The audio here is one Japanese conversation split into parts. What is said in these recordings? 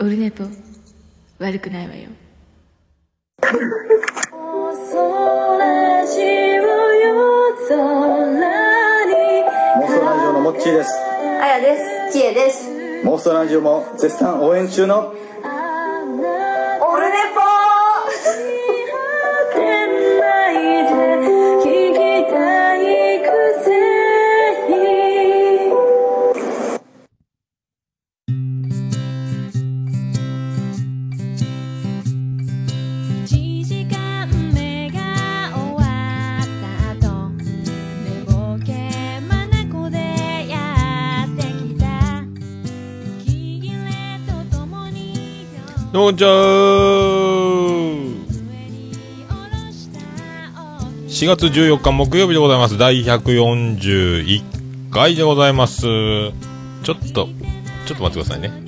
オルネポ悪くないわよモンストラジオのモッチーですあやです。きえです。モンストラジオも絶賛応援中のんちは4月14日木曜日でございます。第141回でございます。ちょっと、ちょっと待ってくださいね。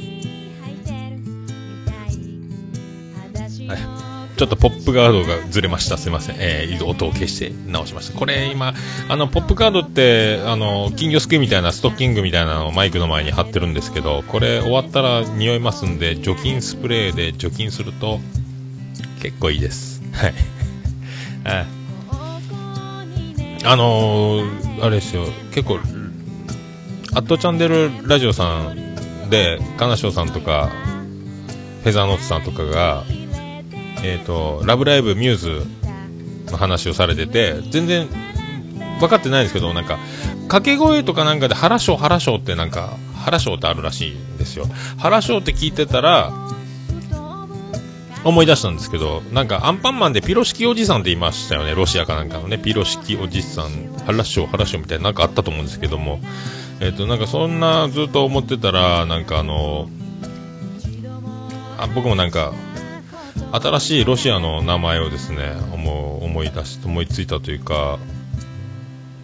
ちょっとポップガードがずれました。すいません。えー、音を消して直しました。これ今、あの、ポップガードって、あの、金魚すくいみたいなストッキングみたいなのをマイクの前に貼ってるんですけど、これ終わったら匂いますんで、除菌スプレーで除菌すると、結構いいです。はい。はい。あのー、あれですよ、結構、アットチャンネルラジオさんで、カナショウさんとか、フェザーノートさんとかが、えっ、と、ラブライブミューズの話をされてて、全然分かってないんですけど、なんか、掛け声とかなんかで原賞原賞ってなんか、原賞ってあるらしいんですよ。原賞って聞いてたら、思い出したんですけど、なんかアンパンマンでピロシキおじさんっていましたよね、ロシアかなんかのね、ピロシキおじさん、原賞原賞みたいななんかあったと思うんですけども、えっ、と、なんかそんなずっと思ってたら、なんかあの、あ僕もなんか、新しいロシアの名前をですね、思思い出し、思いついたというか、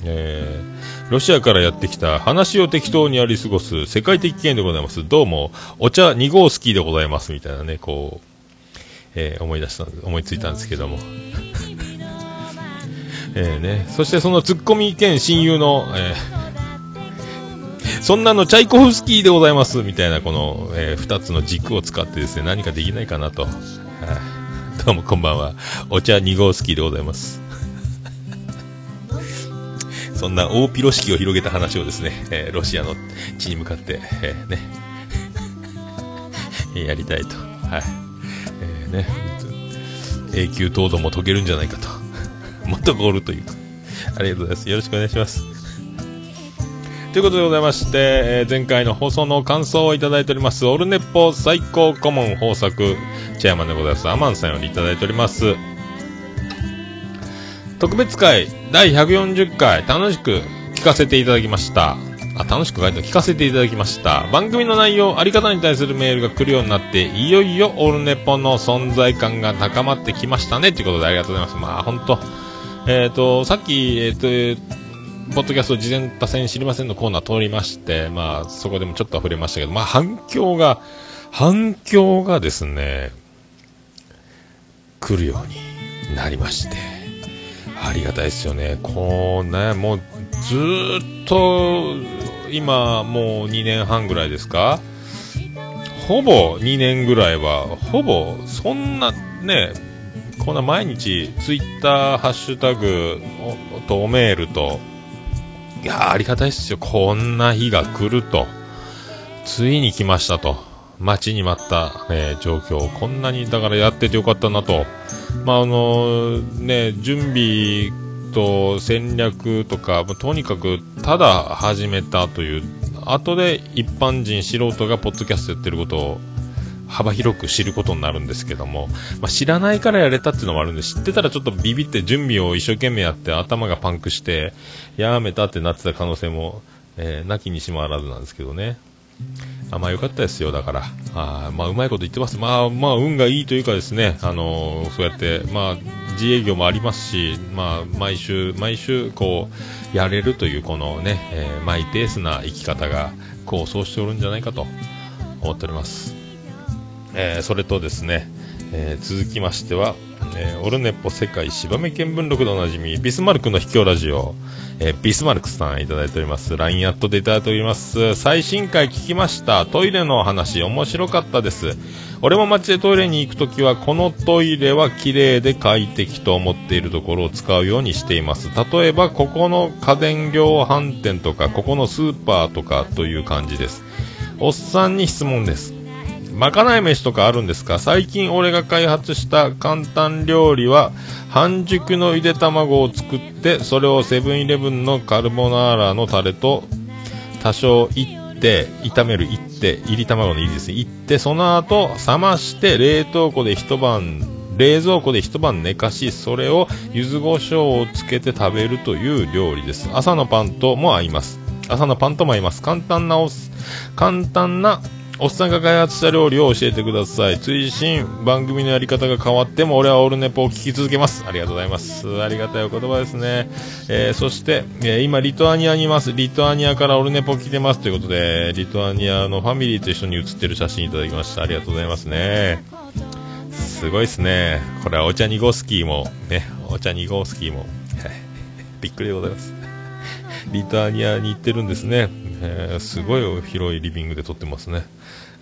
えー、ロシアからやってきた話を適当にやり過ごす世界的権威でございます。どうも、お茶2号スキーでございます。みたいなね、こう、えー思い出した、思いついたんですけども。えーね、そしてそのツッコミ兼親友の、えーそんなのチャイコフスキーでございますみたいなこの、えー二つの軸を使ってですね、何かできないかなと。は いどうもこんばんは。お茶2号スキーでございます。そんな大ピロ式を広げた話をですね、えーロシアの地に向かって、えーね、やりたいと。はい。えーね、永久凍土も解けるんじゃないかと。もっとゴールというか。ありがとうございます。よろしくお願いします。ということでございまして、えー前回の放送の感想をいただいております、オルネッポ最高顧問豊作、チェアマンでございます、アマンさんよりいただいております。特別会第140回楽しく聞かせていただきました。あ、楽しく書いて聞かせていただきました。番組の内容、あり方に対するメールが来るようになって、いよいよオルネポの存在感が高まってきましたね。ということでありがとうございます。まあ、本当えっ、と、さっき、えっ、と、ポッドキャスト事前多戦知りませんのコーナー通りまして、まあ、そこでもちょっと触れましたけど、まあ、反響が、反響がですね、来るようになりまして、ありがたいですよね。こうね、もうずっと、今もう2年半ぐらいですか？ほぼ2年ぐらいは、ほぼそんなね、こんな毎日ツイッター、ハッシュタグとメールと、いやありがたいですよ。こんな日が来ると。ついに来ましたと。待ちに待った、えー状況。こんなに、だからやっててよかったなと。まあ、あのね、準備と戦略とか、とにかく、ただ始めたという、後で一般人、素人がポッドキャストやってることを、幅広く知ることになるんですけども、まあ、知らないからやれたっていうのもあるんで、知ってたらちょっとビビって準備を一生懸命やって頭がパンクして、やめたってなってた可能性も、えー、なきにしもあらずなんですけどね。あまあ良かったですよ、だから。あまあうまいこと言ってます。まあまあ運がいいというかですね、あのーそうやって、まあ自営業もありますし、まあ毎週、毎週こう、やれるというこのね、えーマイペースな生き方が構想しておるんじゃないかと思っております。えーそれとですね、えー続きましては、えーオルネポ世界芝目見聞録でおなじみビスマルクの秘境ラジオ、えービスマルクさんいただいております。LINE アットでいただいております。最新回聞きました。トイレの話面白かったです。俺も街でトイレに行くときは、このトイレは綺麗で快適と思っているところを使うようにしています。例えば、ここの家電量販店とか、ここのスーパーとかという感じです。おっさんに質問です。まかない飯とかあるんですか？最近俺が開発した簡単料理は半熟のゆで卵を作ってそれをセブンイレブンのカルボナーラのタレと多少いって炒めるいって入り卵の入りですね。いってその後冷まして冷凍庫で一晩冷蔵庫で一晩寝かしそれを柚子胡椒をつけて食べるという料理です。朝のパンとも合います。朝のパンとも合います。簡単なおす簡単なおっさんが開発した料理を教えてください。追伸番組のやり方が変わっても俺はオールネポを聞き続けます。ありがとうございます。ありがたいお言葉ですね、えーそして、えー今リトアニアにいます。リトアニアからオールネポ来てます。ということでリトアニアのファミリーと一緒に写ってる写真いただきました。ありがとうございますね。すごいですね。これはお茶2号スキーもねお茶2号スキーも。びっくりでございます。リトアニアに行ってるんですね、えーすごい広いリビングで撮ってますね。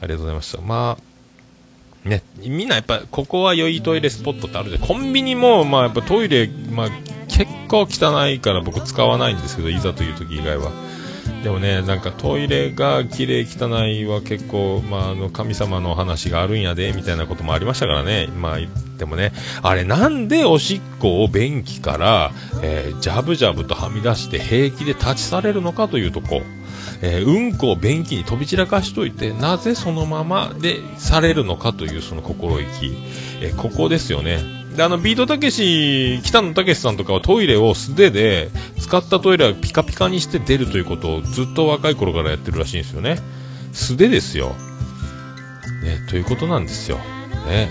ありがとうございました。まあねみんなやっぱここは良いトイレスポットってあるじゃん。コンビニもまあやっぱトイレ、まあ、結構汚いから僕使わないんですけどいざという時以外は。でもねなんかトイレが綺麗汚いは結構、まあ、あの神様の話があるんやでみたいなこともありましたからね。まあでもねあれなんでおしっこを便器から、えージャブジャブとはみ出して平気で立ち去れるのかというとこ。えーうんこを便器に飛び散らかしといてなぜそのままでされるのかというその心意気、えーここですよね。であのビートたけし北野武さんとかはトイレを素手で使ったトイレはピカピカにして出るということをずっと若い頃からやってるらしいんですよね。素手ですよ、ね、ということなんですよ、ね、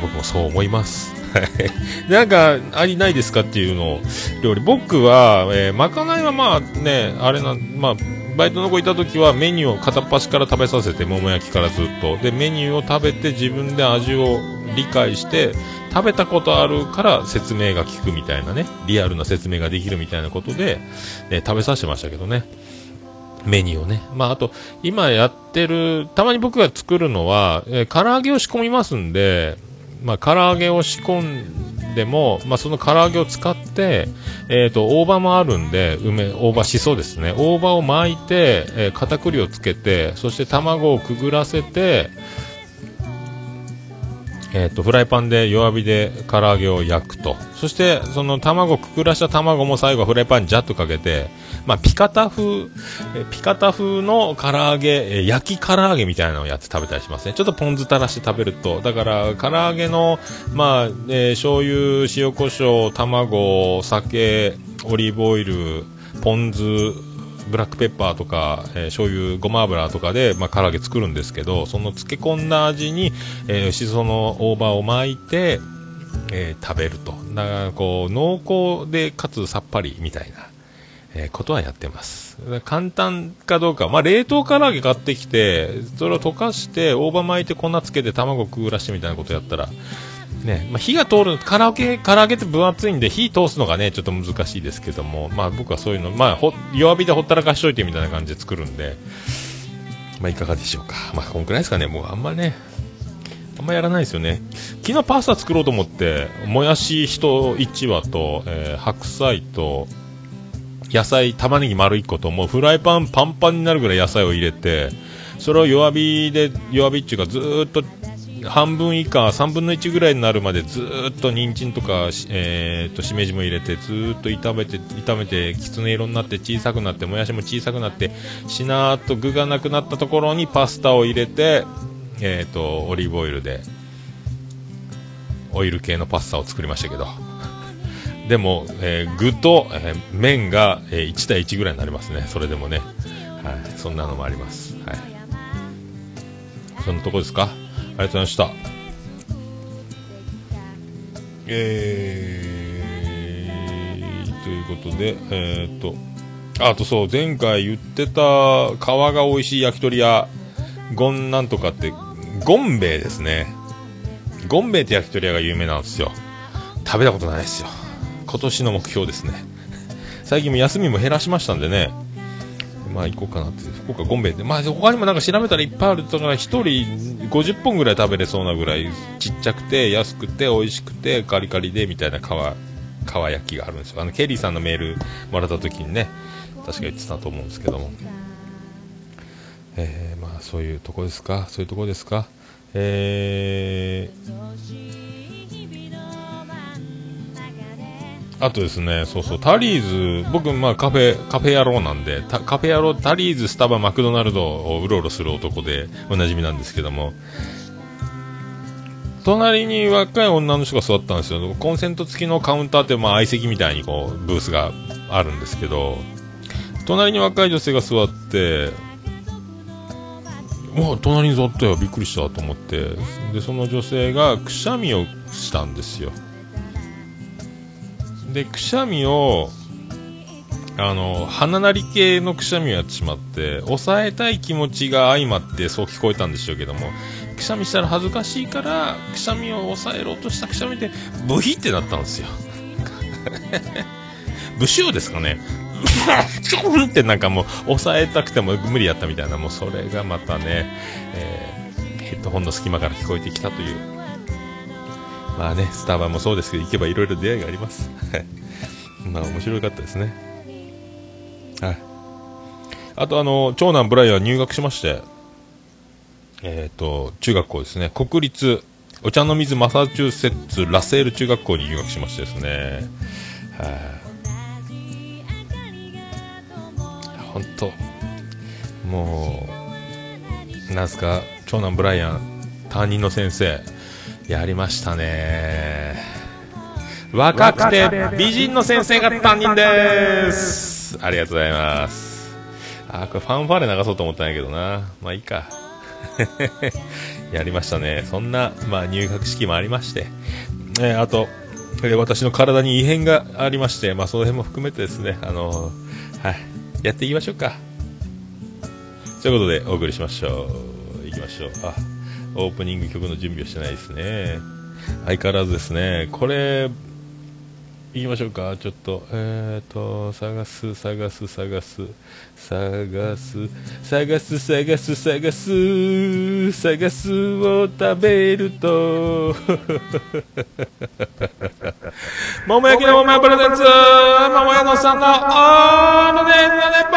僕もそう思います。は いなんかありないですかっていうのを料理。僕は、えーまかないはまあねあれなまあバイトの子いた時はメニューを片っ端から食べさせて桃焼きからずっと。でメニューを食べて自分で味を理解して食べたことあるから説明が聞くみたいなね。リアルな説明ができるみたいなことで、ね、食べさせてましたけどね。メニューをね。まあ、あと、今やってる、たまに僕が作るのは、えー唐揚げを仕込みますんで、まあ、唐揚げを仕込んでも、まあ、その唐揚げを使って、えっ、と、大葉もあるんで、梅、大葉しそですね。大葉を巻いて、えー片栗をつけて、そして卵をくぐらせて、えっ、と、フライパンで弱火で唐揚げを焼くと。そして、その卵、くぐらした卵も最後はフライパンにジャッとかけて、まあ、ピカタ風、えピカタ風の唐揚げ、焼き唐揚げみたいなのをやって食べたりしますね。ちょっとポン酢垂らして食べると。だから、唐揚げの、まあ、えー醤油、塩コショウ、卵、酒、オリーブオイル、ポン酢、ブラックペッパーとか、えー醤油、ごま油とかで、まあ、唐揚げ作るんですけど、その漬け込んだ味に、えーしその大葉を巻いて、えー食べると。だから、こう、濃厚でかつさっぱりみたいな、えーことはやってます。簡単かどうか。まあ、冷凍唐揚げ買ってきて、それを溶かして、大葉巻いて粉つけて卵くぐらしてみたいなことやったら、ね、まあ、火が通る、唐揚げ、唐揚げって分厚いんで、火通すのがね、ちょっと難しいですけども、まあ僕はそういうの、まあ、弱火でほったらかしといてみたいな感じで作るんで、まあいかがでしょうか。まあこんくらいですかね、もうあんまね、あんまやらないですよね。昨日パスタ作ろうと思って、もやし1 1羽と、えー白菜と、野菜、玉ねぎ丸1個と、もうフライパンパンパンになるぐらい野菜を入れて、それを弱火で、弱火っていうかずっと半分以下、3分の1ぐらいになるまでずっと人参とか、えー、としめじも入れてずっと炒めて炒めてきつね色になって小さくなってもやしも小さくなってしなーっと具がなくなったところにパスタを入れて、えー、とオリーブオイルでオイル系のパスタを作りましたけど。でも、えー具と、えー麺が、えー1対1ぐらいになりますね。それでもね、はい、そんなのもあります、はい、そんなとこですか？ありがとうございました。えー、ということでえー、っとあとそう前回言ってた皮が美味しい焼き鳥屋ゴンなんとかってゴンベイですね。ゴンベイって焼き鳥屋が有名なんですよ。食べたことないですよ。今年の目標ですね 最近も休みも減らしましたんでね、まあ行こうかなって、福岡ゴンベイで、まあ他にもなんか調べたらいっぱいあるだから、一人50本ぐらい食べれそうなぐらい、ちっちゃくて、安くて、美味しくて、カリカリで、みたいな皮、皮焼きがあるんですよ。あの、ケリーさんのメールもらった時にね、確か言ってたと思うんですけども。えー、まあそういうとこですか、そういうとこですか？えー、あとですね、そうそう、タリーズ、僕、まあカフェ、カフェ野郎なんで、カフェ野郎、タリーズ、スタバ、マクドナルドをうろうろする男でおなじみなんですけども、隣に若い女の人が座ったんですよ。コンセント付きのカウンターって、まあ相席みたいにこう、ブースがあるんですけど、隣に若い女性が座って、うわ隣に座ったよ。びっくりしたと思って。でその女性がくしゃみをしたんですよ。でくしゃみをあの鼻鳴り系のくしゃみをやってしまって抑えたい気持ちが相まってそう聞こえたんでしょうけどもくしゃみしたら恥ずかしいからくしゃみを抑えろとしたくしゃみでブヒってなったんですよ。不臭ですかね？チョンってなんかもう抑えたくても無理やったみたいなもうそれがまたね、えーヘッドホンの隙間から聞こえてきたという。まあねスタバもそうですけど行けばいろいろ出会いがあります。まあ面白かったですね。はい。あとあの長男ブライアン入学しましてえっ、と中学校ですね。国立お茶の水マサチューセッツラセール中学校に入学しましてですね。はい。本当もうなんすか長男ブライアン担任の先生。やりましたね。若くて美人の先生が担任です。ありがとうございますあこれファンファーレ流そうと思ったんやけどな。まあいいか。やりましたね。そんな、まあ、入学式もありまして、えーあと、えー私の体に異変がありまして、まあ、その辺も含めてですね、あのーはい、やっていきましょうか。ということで、お送りしましょう。いきましょう。あ、オープニング曲の準備をしてないですね。相変わらずですね。これ、いきましょうか。ちょっと、えーと、探す、探す、探す、探す、探す、探す、探す、探すを食べると、桃焼きの桃屋プレゼンツ桃屋のさんのオールデンのネポ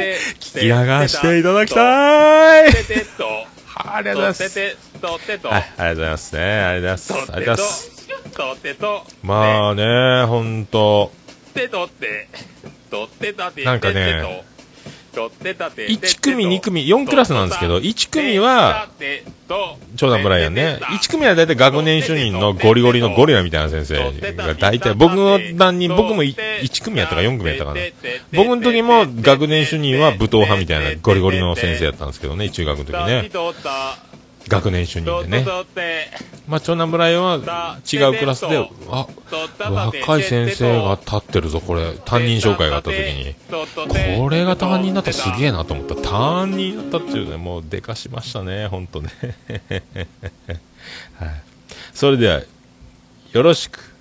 も聞き流していただきたいありがとうございますはい、ありがとうございますね。ありがとうございます。ありがとうございます。まあね、ほんと、なんかね、1組、2組、4クラスなんですけど、1組は、長男ブライアンね、1組は大体学年主任のゴリゴリのゴリラみたいな先生が大体、僕の担任、僕も1組やったか4組やったかな。僕の時も学年主任は武闘派みたいなゴリゴリの先生やったんですけどね、中学の時ね。学年主任でね。まあ、長男ブライは違うクラスで、あ、若い先生が立ってるぞ、これ。担任紹介があった時に。これが担任だったらすげえなと思った。担任だったっていうね、もうでかしましたね、ほんとね。はい。それでは、よろしく、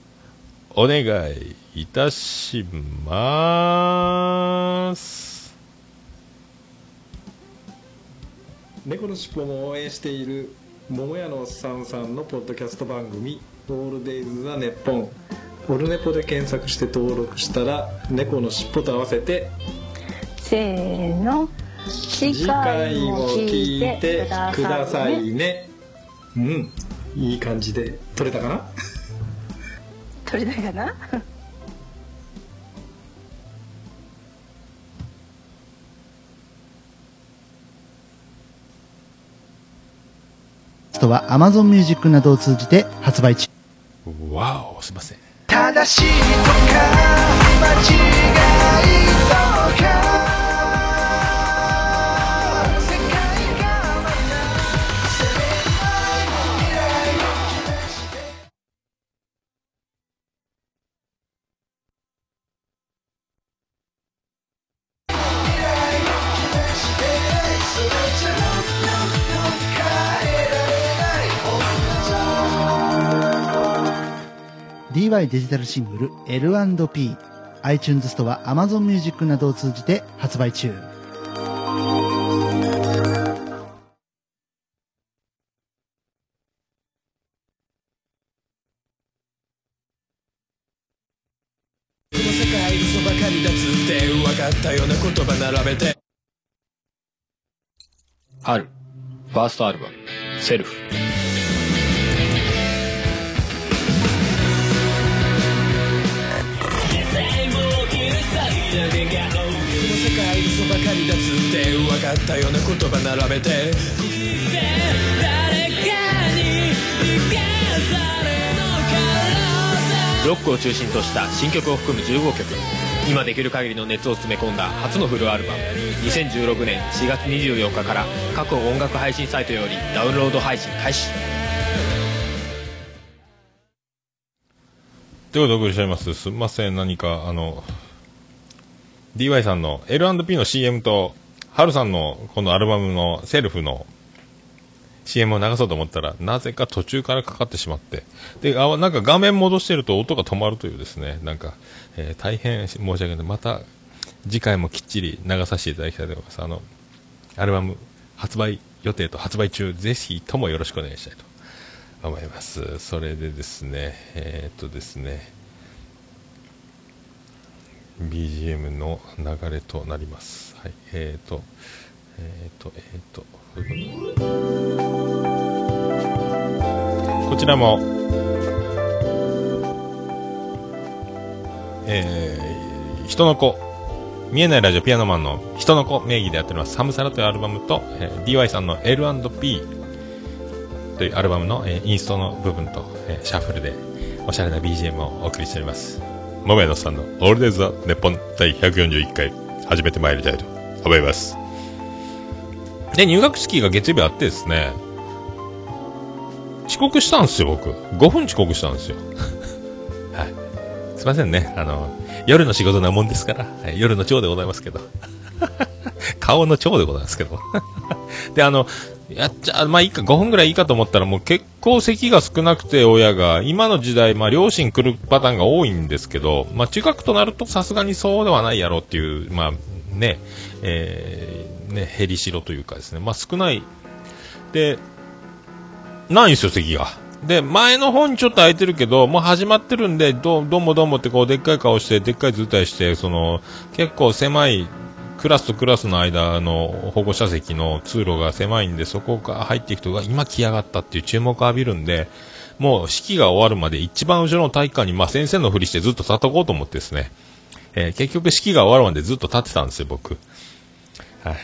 お願いいたします。猫のしっぽも応援している桃屋のおっさんさんのポッドキャスト番組「オールデイズ・ザ・ネッポン」オルネポで検索して登録したら猫のしっぽと合わせてせーの次次回も聞いてくださいね。うん。いい感じで撮れたかな？取れたかな？ストは Amazon Music などを通じて発売中。わおすいません。正しいとか間違いとか DY デジタルシングル L&P iTunes ストア Amazon Music などを通じて発売中。春ファーストアルバム「セルフ」世界嘘ばかりだつって分かったような言葉並べて。ロックを中心とした新曲を含む15曲。今できる限りの熱を詰め込んだ初のフルアルバム。2016年4月24日から各音楽配信サイトよりダウンロード配信開始。ということでお送りしております。すみません、何か、あの、DY さんの L&P の CM と、ハルさんのこのアルバムのセルフの CM を流そうと思ったら、なぜか途中からかかってしまって、で、あなんか画面戻してると音が止まるというですね、なんか、えー大変申し訳ない。また、次回もきっちり流させていただきたいと思います。あの、アルバム発売予定と発売中、ぜひともよろしくお願いしたいと思います。それでですね、えーっとですね、BGM の流れとなります。はい、えーと、えーと、えーっと、こういうことこちらも、えー、人の子、見えないラジオピアノマンの人の子名義でやっております、サムサラというアルバムと、えー DY さんの L&P というアルバムの、えーインストの部分と、えーシャッフルでおしゃれな BGM をお送りしております。モメノさんのオールデイズ・ザ・ネポン第141回始めてまいりたいと思います。で、入学式が月曜日あってですね、遅刻したんですよ、僕。5分遅刻したんですよ。はい。すいませんね。あの、夜の仕事なもんですから、はい夜の長でございますけど。顔の長でございますけど。で、あの、やっちゃ、まあいいか、5分ぐらいいいかと思ったら、もう結構席が少なくて、親が、今の時代、まあ両親来るパターンが多いんですけど、まあ中学となるとさすがにそうではないやろうっていう、まあね、えー、ね、減りしろというかですね、まあ少ない。で、ないんですよ、席が。で、前の方にちょっと空いてるけど、もう始まってるんで、どうどうもどうもってこう、でっかい顔して、でっかい図体して、その、結構狭い、クラスとクラスの間の保護者席の通路が狭いんで、そこが入っていくと、今来やがったっていう注目を浴びるんで、もう式が終わるまで一番後ろの体育館に、まあ先生のふりしてずっと立っとこうと思ってですね、えー結局式が終わるまでずっと立ってたんですよ、僕。は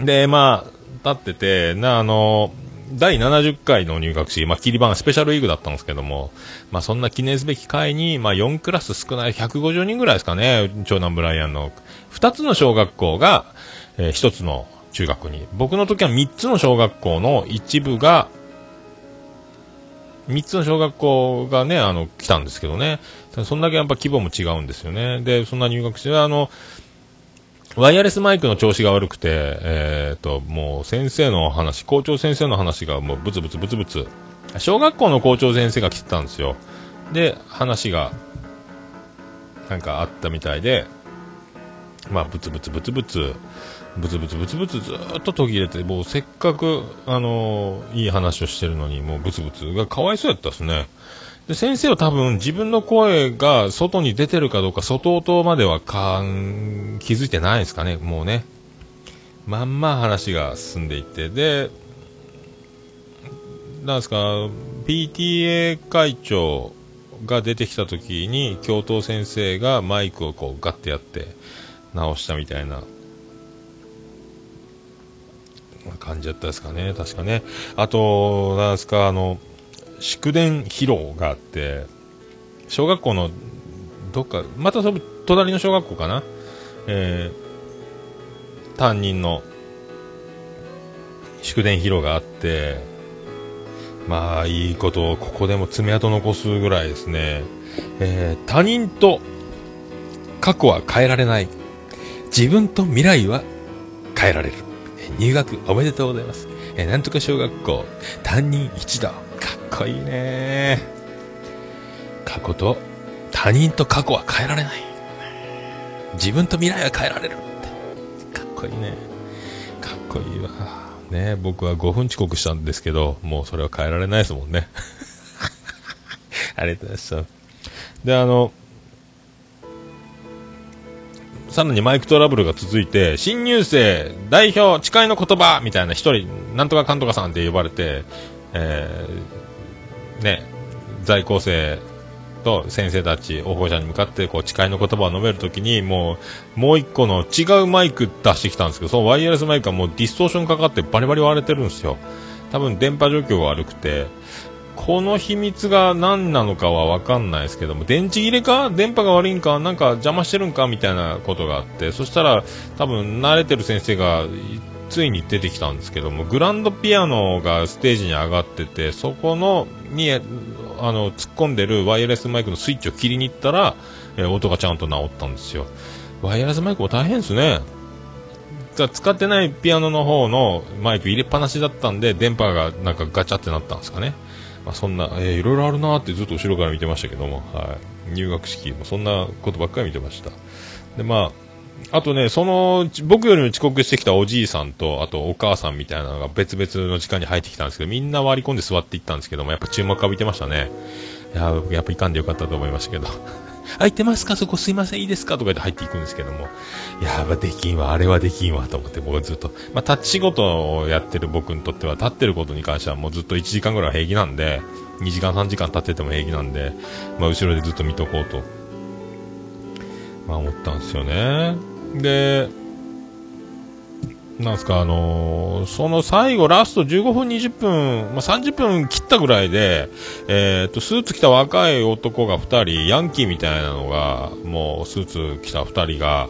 い。で、まあ、立ってて、な、あの、第70回の入学式、まあ、切り番スペシャルウィークだったんですけども、まあ、そんな記念すべき回に、まあ、4クラス少ない150人ぐらいですかね、長男ブライアンの。2つの小学校が、え1つの中学に。僕の時は3つの小学校の一部が、3つの小学校がね、あの、来たんですけどね。そんだけやっぱ規模も違うんですよね。で、そんな入学して、あの、ワイヤレスマイクの調子が悪くて、えっ、と、もう先生の話、校長先生の話がもうブツブツブツブツ。小学校の校長先生が来てたんですよ。で、話が、なんかあったみたいで、まあ、ブツブツブツブツ、ブツブツブツブツずっと途切れて、もうせっかく、あのーいい話をしてるのに、もうブツブツがかわいそうやったですね。で、先生は多分自分の声が外に出てるかどうか、外音まではかん気づいてないですかね、もうね。まんま話が進んでいって、で、なんですか、PTA 会長が出てきた時に、教頭先生がマイクをこうガッてやって直したみたいな感じだったですかね、確かね。あと、なんですか、あの、祝電披露があって、小学校の、どっか、またその、隣の小学校かな？えー、担任の、祝電披露があって、まあ、いいことをここでも爪痕残すぐらいですね。えー他人と過去は変えられない。自分と未来は変えられる。入学おめでとうございます。えーなんとか小学校担任一同。かっこいいね。過去と、他人と過去は変えられない。自分と未来は変えられるって。かっこいいね。かっこいいわ。ね僕は5分遅刻したんですけど、もうそれは変えられないですもんね。ありがとうございました。で、あの、さらにマイクトラブルが続いて、新入生、代表、誓いの言葉みたいな一人、なんとかかんとかさんって呼ばれて、え、ね、在校生と先生たち、保護者に向かって、こう、誓いの言葉を述べるときに、もう、もう一個の違うマイク出してきたんですけど、そのワイヤレスマイクはもうディストーションかかってバリバリ割れてるんですよ。多分電波状況が悪くて、この秘密が何なのかは分かんないですけども、電池切れか？電波が悪いんか？なんか邪魔してるんか？みたいなことがあって、そしたら多分慣れてる先生がついに出てきたんですけども、グランドピアノがステージに上がってて、そこの、に、あの、突っ込んでるワイヤレスマイクのスイッチを切りに行ったら、えー音がちゃんと治ったんですよ。ワイヤレスマイクも大変ですね。じゃあ使ってないピアノの方のマイク入れっぱなしだったんで、電波がなんかガチャってなったんですかね。まあ、そんな、えーいろいろあるなってずっと後ろから見てましたけども、はい。入学式もそんなことばっかり見てました。で、まあ、あとね、その、僕よりも遅刻してきたおじいさんと、あとお母さんみたいなのが別々の時間に入ってきたんですけど、みんな割り込んで座っていったんですけども、やっぱ注目浴びてましたね。いや、やっぱいかんでよかったと思いましたけど。空いてますか？そこすいませんいいですか？とか言って入っていくんですけども。いやー、できんわ、あれはできんわ、と思って僕はずっと。まあ、立ち仕事をやってる僕にとっては、立ってることに関してはもうずっと1時間ぐらいは平気なんで、2時間3時間立ってても平気なんで、まあ、後ろでずっと見とこうと、まあ、思ったんですよね。で、なんすか、あのーその最後、ラスト15分、20分、まあ、30分切ったぐらいで、えっと、スーツ着た若い男が2人、ヤンキーみたいなのが、もう、スーツ着た2人が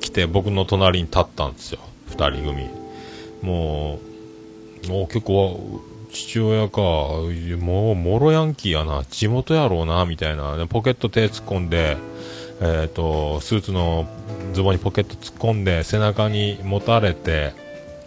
来て、僕の隣に立ったんですよ。2人組。もう、もう結構、父親か、もう、もろヤンキーやな、地元やろうな、みたいな。でポケット手突っ込んで、えっ、と、スーツのズボンにポケット突っ込んで、背中に持たれて、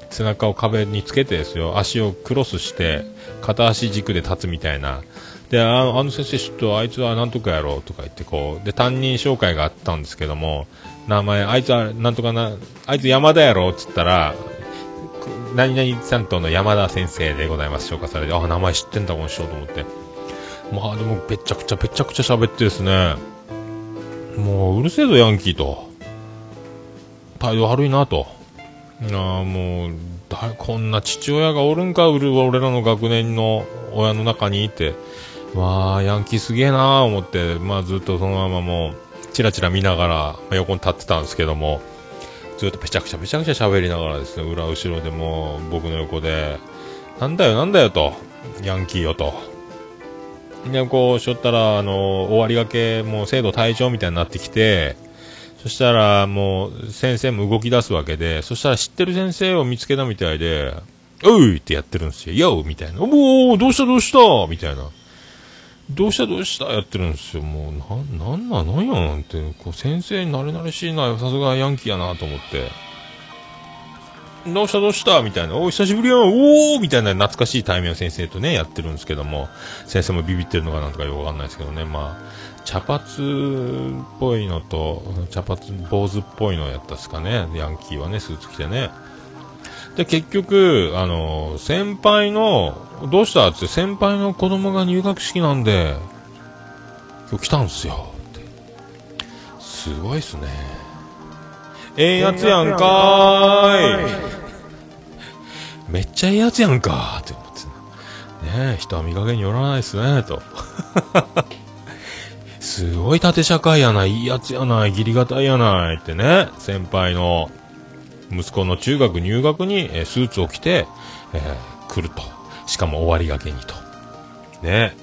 背中を壁につけてですよ、足をクロスして、片足軸で立つみたいな。で、あのあの先生、ちょっとあいつはなんとかやろうとか言ってこう、で、担任紹介があったんですけども、名前、あいつはなんとかな、あいつ山田やろっつったら、何々担当の山田先生でございます、紹介されて、あ、名前知ってんだ、この人と思って。まあでも、べちゃくちゃ、べちゃくちゃ喋ってですね、もう、うるせえぞ、ヤンキーと。態度悪いなと。あ、もう、だこんな父親がおるんか、うる俺らの学年の親の中にいて、わあ、ヤンキーすげえなー思って、まあずっとそのままもう、チラチラ見ながら、横に立ってたんですけども、ずっとぺちゃくちゃぺちゃくちゃ喋りながらですね、裏後ろでも僕の横で、なんだよなんだよと、ヤンキーよと。で、こうしょったら、あの、終わりがけ、もう制度退場みたいになってきて、そしたらもう先生も動き出すわけで、そしたら知ってる先生を見つけたみたいで、おいってやってるんですよ。よみたいな。おおどうしたどうしたみたいな。どうしたどうしたやってるんですよ。もう、な、なんな、なんやなんて、こう先生になれなれしいな、さすがヤンキーやなと思って。どうしたどうしたみたいな。お久しぶりやんおーみたいな懐かしい対面の先生とね、やってるんですけども、先生もビビってるのかなんとかよくわかんないですけどね、まあ、茶髪っぽいのと、茶髪、坊主っぽいのやったっすかね、ヤンキーはね、スーツ着てね。で、結局、あの、先輩の、どうしたって、先輩の子供が入学式なんで、今日来たんすよ。ってすごいっすね。ええやつやんかーい。めっちゃええやつやんかーって思ってねえ、人は見かけによらないっすね、と。すごい縦社会やな、いいいやつやない、義理がたいやないってね、先輩の息子の中学入学に、えスーツを着て、えー来ると。しかも終わりがけにと。ね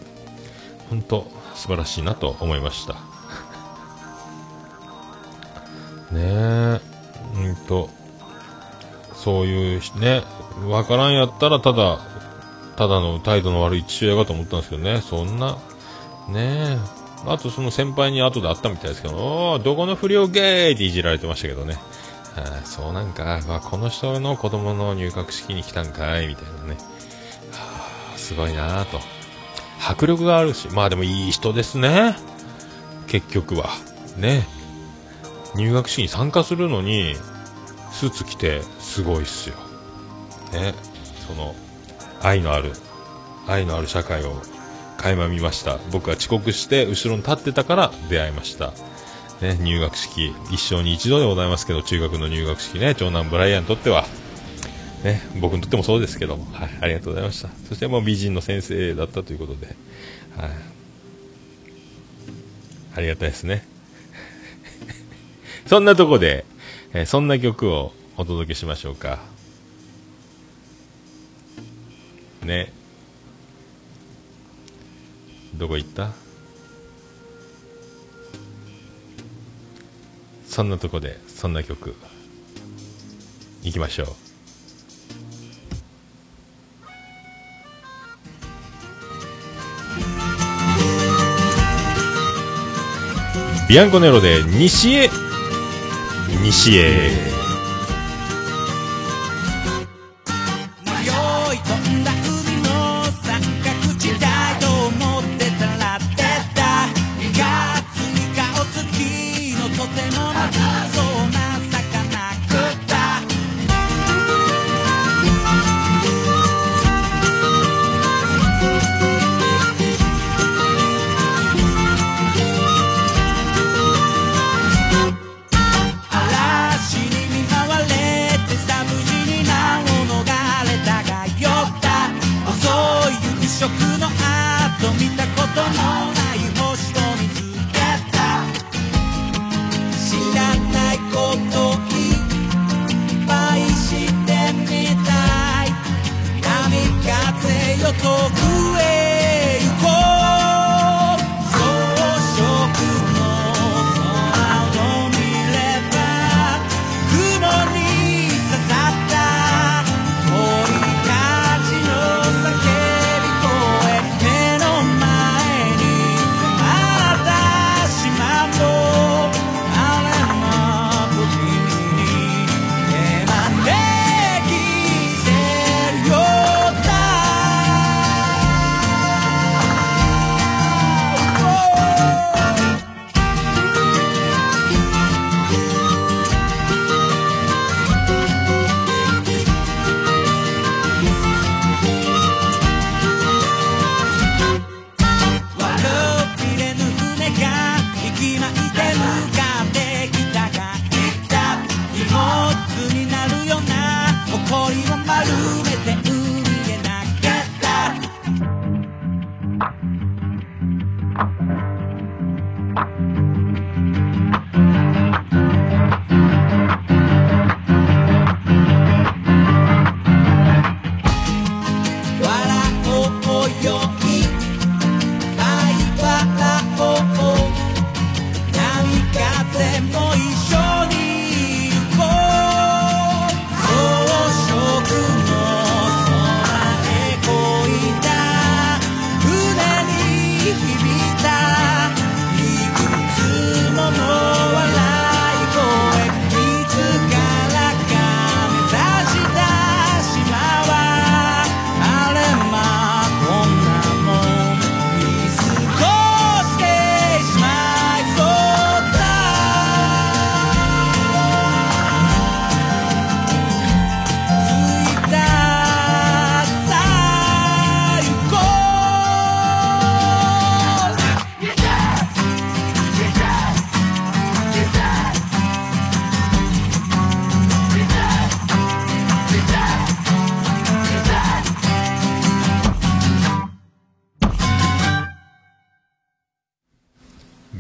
本当素晴らしいなと思いました。ねえ、うんと、そういうね、わからんやったらただ、ただの態度の悪い父親かと思ったんですけどね、そんな、ねえ、あとその先輩に後で会ったみたいですけど、おどこの不良ゲーっていじられてましたけどね。あそうなんか、まあ、この人の子供の入学式に来たんかい、みたいなね。はあ、すごいなぁと。迫力があるし、まあでもいい人ですね。結局は。ね。入学式に参加するのに、スーツ着て、すごいっすよ。ね。その、愛のある、愛のある社会を垣間見ました。僕は遅刻して、後ろに立ってたから出会いました。ね、入学式、一生に一度でございますけど、中学の入学式ね、長男ブライアンにとっては、ね、僕にとってもそうですけども、はい、ありがとうございました。そしてもう美人の先生だったということで、はい。ありがたいですね。そんなとこで、えーそんな曲をお届けしましょうか。ね。どこ行った？そんなとこで、そんな曲、行きましょう。ビアンコネロで西へ西へ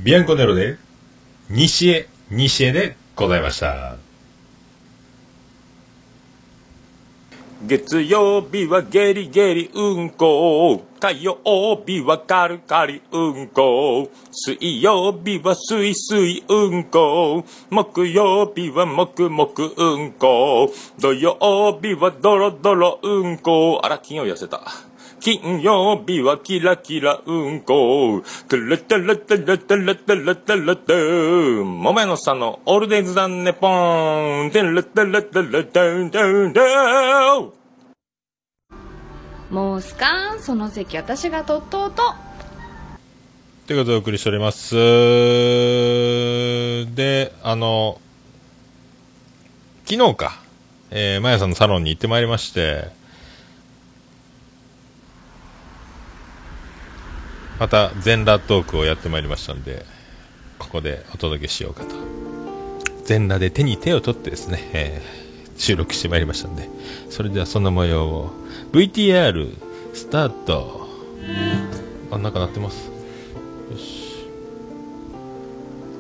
ビアンコネロで、西へ、西へでございました。月曜日はゲリゲリうんこ。火曜日はカリカリうんこ。水曜日はスイスイうんこ。木曜日はもくもくうんこ。土曜日はドロドロうんこ。あら金曜痩せた。金曜日はキラキラうんこ。トゥルトゥルトゥルトゥルトゥルトゥルトゥ。桃屋のさんのオールデイズだねポーン。トゥルトゥルトゥルトゥルトゥルトゥ。もうすかんその席私が取っとうとということでお送りしております。で、あの、昨日か、えー、まやさんのサロンに行ってまいりまして、また全裸トークをやってまいりましたんで、ここでお届けしようかと。全裸で手に手を取ってですね、えー収録してまいりましたんで、それではそんな模様を、VTR、スタート。あ、なんか鳴ってます。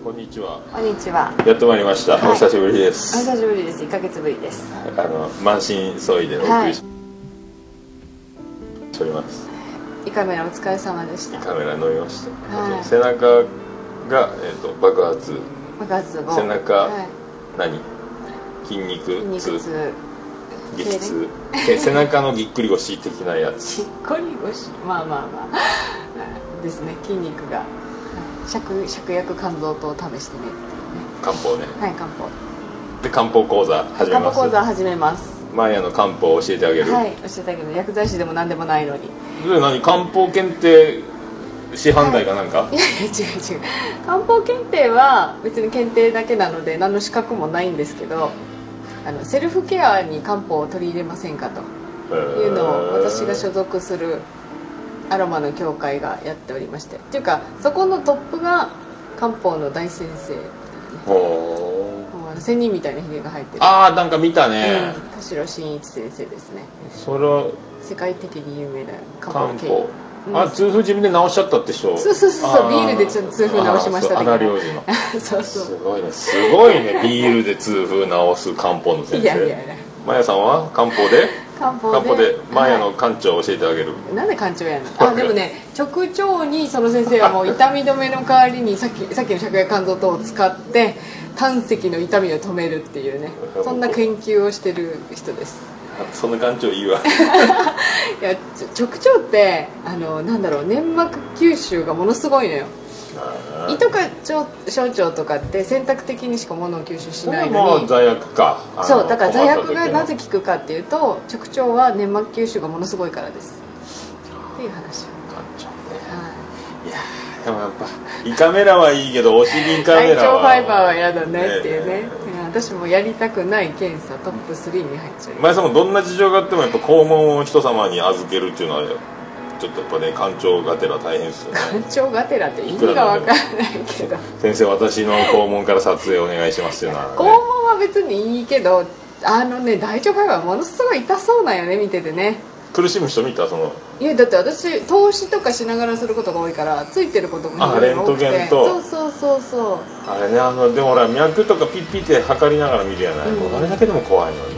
こんにちは。こんにちは。やってまいりました。はいお久しぶりでおす。久しぶりです。1ヶ月ぶりです。あの、満身創痍でお送りし,、おります。胃カメラお疲れ様でした。カメラ飲みました。はい背中が、えー、と爆発。爆発後。背中、はい、何？筋肉痛痛。激痛え背中のぎっくり腰的なやつ しっこり腰。まあまあまあ。はいですね。筋肉が。はい芍芍薬肝臓と試してねっていうね。漢方ねはい、漢方。で漢方講座始め漢ます方講座始めます。マヤの漢方を教えてあげる、はい、教えてあげる。薬剤師でも何でもないのに。で何漢方検定師範代かなんか、いやいや違う違う。漢方検定は別に検定だけなので何の資格もないんですけどあのセルフケアに漢方を取り入れませんかと。いうのを私が所属するアロマの協会がやっておりまして。っていうかそこのトップが漢方の大先生仙人みたいなひげが生えてる。ああなんか見たね、うん田代真一先生ですね。それは世界的に有名な漢漢方系。あ痛風自分で治しちゃったって人。そうそうそうそうビールでちょっと痛風治しましたあーそう荒療治の。そうそう。すごいね。すごいね。ビールで痛風治す漢方の先生。いやいやいや。マヤさんは？漢方で？漢方で。漢方で。マヤの館長を教えてあげる、なんで館長やのあでもね直腸にその先生はもう痛み止めの代わりにさっきさっきの芍薬肝臓等を使って胆石の痛みを止めるっていうね。そんな研究をしてる人ですそんな館長いいわ。いや直腸ってあのなんだろう粘膜吸収がものすごいのよ。胃とか腸小腸とかって選択的にしか物を吸収しないのに。罪悪か。そうだから罪悪がなぜ効くかっていうと直腸は粘膜吸収がものすごいからです。っていう話。でもやっぱ胃カメラはいいけどお尻カメ体調ラはファイバーは嫌だねっていうね、うん私もやりたくない検査トップ3に入っちゃう前さんもどんな事情があってもやっぱ肛門を人様に預けるっていうのはちょっとやっぱね館長がてら大変ですよね。館長がてらって意味がわからないけど。先生私の肛門から撮影お願いしますっていうのは、肛門は別にいいけどあのね大腸ファイバーものすごい痛そうなんよね見ててね苦しむ人見た？その。いやだって私投資とかしながらすることが多いからついてることがあレントゲンと。そうそうそうそう。あれねあのでもほら脈とかピッピッて測りながら見るやない、うん。もうあれだけでも怖いのに。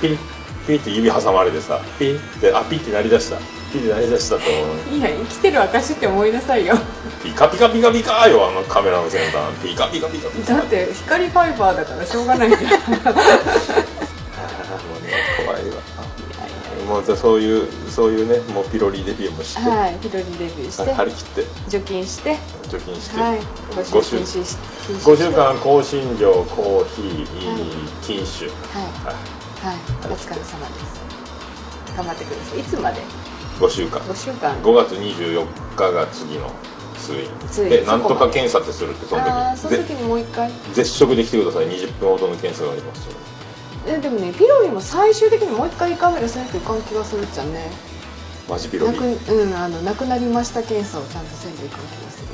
ピッピッて指挟まれてさピッてあピッて鳴り出した。ピッて鳴り出したと思ういや生きてる証って思いなさいよ。ピカピカピカピカよあのカメラの先端。ピカピカピカピカ。だって光ファイバーだからしょうがないけど怖いわもうそういうそういうねもうピロリデビューもして、はいピロリデビューして張り切って。除菌して。除菌して、はい。5週禁止し禁止5週間香辛料コーヒー、禁酒。はい。はい。お疲れ様です。頑張ってください。いつまで？5週間。5週間。5月24日が次の通院。でなんとか検査ってするってその時。ああその時ぜにもう一回？絶食で来てください。20分ほどの検査があります。よえでもねピロリも最終的にもう一回カメラせないといかん気がするっちゃね。マジピロなリくうんあの亡くなりました検査をちゃんとせんといかん気がする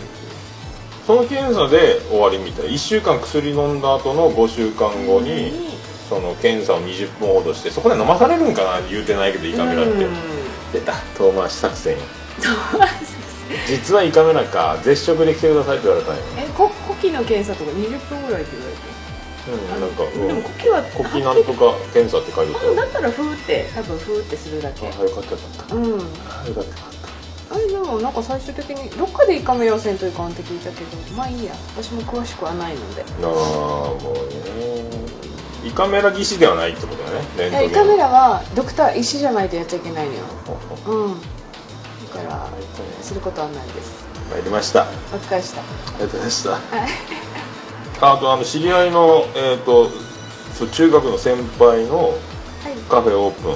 その検査で終わりみたい。1週間薬飲んだ後の5週間後にその検査を20分ほどしてそこで飲まされるんかな？言うてないけど胃カメラって。出た。遠回し作戦。実は胃カメラか。絶食で来てくださいって言われたんよ。えこ呼気の検査とか20分ぐらいって言われてうんなんか、うん、でも呼吸は呼吸なんとか検査って書いてうんだったらふーって多分ふーってするだけ。たあよかったよかった。うん。あよかった。あれでもなんか最終的にどっかで胃カメラをせんといかんって聞いたけどまあいいや。私も詳しくはないので。ああもうね。胃カメラ技師ではないってことだねいやトゲン胃カメラはドクター医師じゃないとやっちゃいけないのよ。うん。だからすることはないです。参りました。あお疲れした。りがとうございました。はいあとあの知り合いのえっ、とそう中学の先輩のはい。カフェオープン。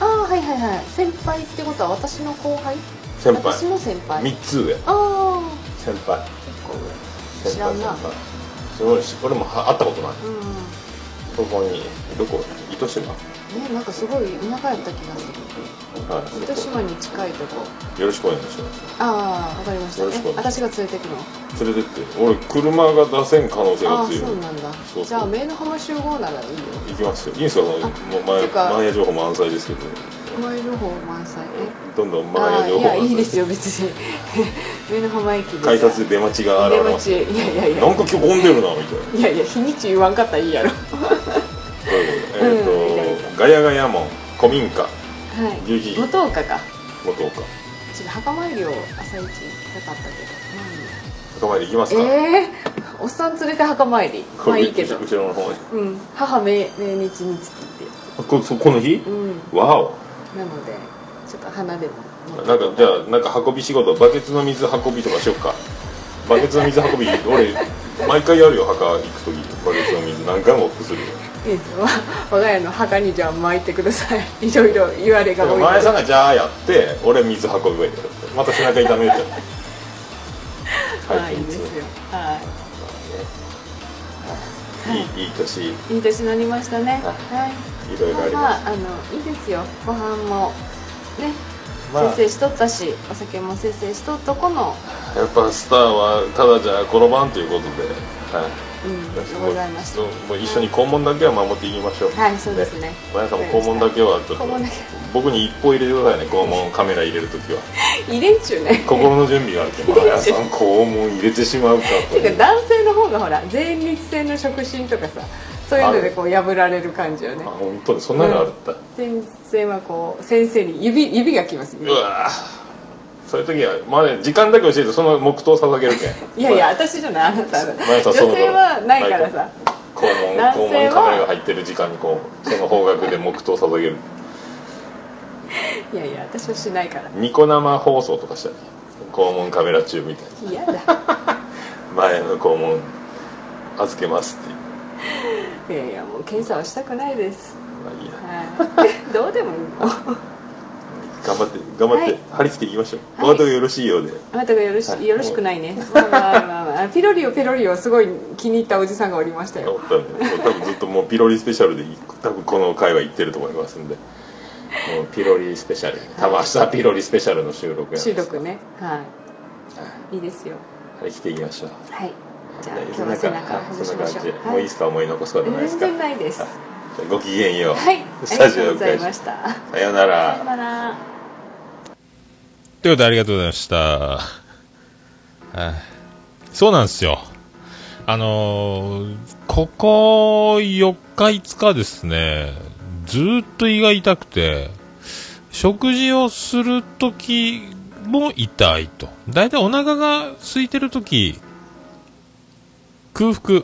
ああはいはいはい。先輩ってことは私の後輩？先輩。私の先輩？3つ上。ああ先輩。結構先知らんな。輩。それ俺俺もは会ったことない。うん。そこにどこ？糸島？ねなんかすごい田舎やった気がする。は糸島に近いとこ。いよろしくお願いしますああわかりました。えよろしくお願い私が連れてくの？連れてって。俺車が出せん可能性ああが強い。そうなんだ。そうそう。じゃあ名の浜集合ならいいよ行きますよ。いいんですかもう前てかマーヤ情報満載ですけど。前情報満載？どんどんマあーヤ情報あいやいいですよ別に。上野浜駅で。改札で出待ちが現れます。出待ち。いやいやいや。なんか今日混んでるなみたいな。いやいや日にち言わんかったらいいやろ。えっ、と、ガヤガヤ門古民家。はい。11時元岡か。元岡。ちょっと墓参りを朝一行きたかったけ墓参り行きますど、か、ええおっさん連れて墓参り。まあいいけど。後ろの方に。うん。母命命日につきってやこそこの日？つうん。わお。なのでちょっと花でもなんかじゃあなんか運び仕事バケツの水運びとかしよっか。バケツの水運び俺毎回やるよ墓行く時。バケツの水何回も往復するよいいですよわ我が家の墓にじゃあ巻いてください。いろいろ言われが多い。前さんがじゃあやって俺水運べばいいからまた背中痛める。じゃんはいいいですよ。はい。いいいい年。いいい年になりましたね。はい。ろいろあります。まああのいいですよ。ご飯もねまあ。節制しとったしお酒も節制しとっとこの。やっぱスターはただじゃ転ばんということで、はい、ございましたもう一緒に肛門だけは守っていきましょう。はいそうですね。前さんも肛門だけはちょっと僕に一歩入れてくださいね肛門カメラ入れるときは。入れんちゅうね。心の準備があるけど前さん肛門入れてしまうかと。てか男性の方がほら前立腺の触診とかさそういうのでこう破られる感じよね。あ本当にそんなのあるった、前立腺はこう先生に指指がきますうわーそういう時はまあね時間だけ教えてその黙祷捧げるけん。いやいや私じゃないあなた女性はないからさ。肛門肛門カメラが入ってる時間にこうその方角で黙祷捧げる。いやいや私はしないから。ニコ生放送とかしたら肛門カメラ中みたい嫌だ。な 前の肛門預けますっていやいやもう検査はしたくないです。まあいいや。はい。どうでもいい。の頑張って頑張って、はい。張り切っていきましょう、はい。お後がよろしいようで。あなたがよろし,、はい。よろしくないね。まあまあまあまあ。ピロリをペロリをすごい気に入ったおじさんがおりましたよ。多分多分ずっともうピロリスペシャルで多分この回は行ってると思いますんで。もうピロリスペシャル。多分明日はピロリスペシャルの収録や収録ね。はい。い。いですよ。張り切っていきましょう。はい。じゃあね今日は背中をほぐしましょう、そんな感じ。でもういいですか？思い残すことないです全か然ないですごきげんよう、はいあスタりがとうございジオを返しましたさようならさよならということでありがとうございました。はいそうなんですよ。あのーここ4日5日ですね、ずーっと胃が痛くて、食事をするときも痛いと。だいたいお腹が空いてるとき、空腹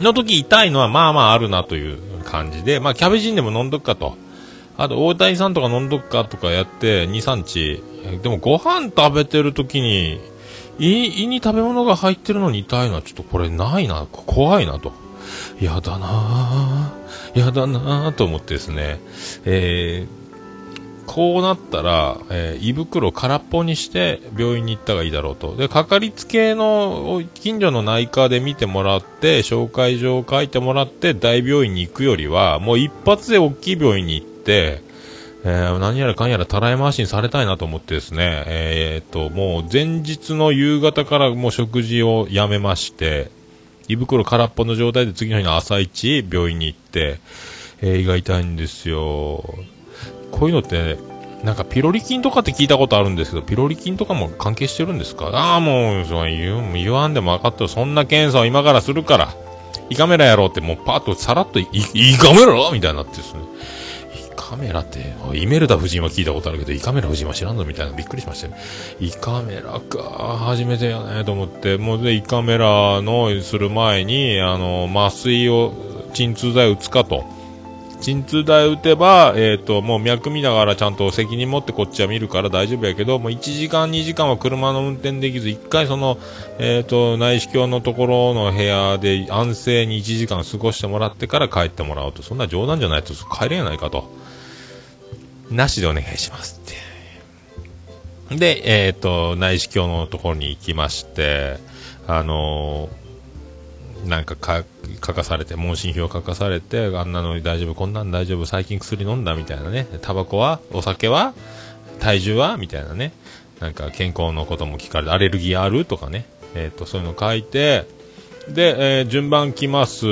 の時痛いのはまあまああるなという感じで、まあキャベジンでも飲んどくかと。あと大谷さんとか飲んどくかとかやって2、3日。でもご飯食べてる時に、胃に食べ物が入ってるのに痛いのはちょっとこれないな、怖いなと。やだなぁ、やだなぁと思ってですね、えーこうなったら、えー胃袋空っぽにして病院に行った方がいいだろうと。で、かかりつけの近所の内科で見てもらって、紹介状を書いてもらって大病院に行くよりは、もう一発で大きい病院に行って、えー何やらかんやらたらい回しにされたいなと思ってですね、えーっと、もう前日の夕方からもう食事をやめまして、胃袋空っぽの状態で次の日の朝一病院に行って、えー胃が痛いんですよ。こういうのって、ねなんかピロリ菌とかって聞いたことあるんですけど、ピロリ菌とかも関係してるんですか？ああ、もう、そう言う言わんでも分かったよ。そんな検査を今からするから。胃カメラやろうってもうパッとさらっと、い胃カメラみたいになってですね。胃カメラって、イメルダ夫人は聞いたことあるけど、胃カメラ夫人は知らんぞみたいなびっくりしましたよ。胃カメラか、初めてやねと思って、もうで、胃カメラのする前に、あの、麻酔を、鎮痛剤打つかと。鎮痛剤打てば、えっ、と、もう脈見ながらちゃんと責任持ってこっちは見るから大丈夫やけど、もう1時間2時間は車の運転できず、1回その、えっ、と、内視鏡のところの部屋で安静に1時間過ごしてもらってから帰ってもらうと。そんな冗談じゃないと帰れやないかと。なしでお願いしますって。で、えっ、と、内視鏡のところに行きまして、あのーなんかか書かされて、問診票書かされて、あんなの大丈夫、こんなん大丈夫、最近薬飲んだみたいなね、タバコはお酒は体重はみたいなね、なんか健康のことも聞かれて、アレルギーあるとかね、えっ、と、そういうの書いて、で、えー順番来ます。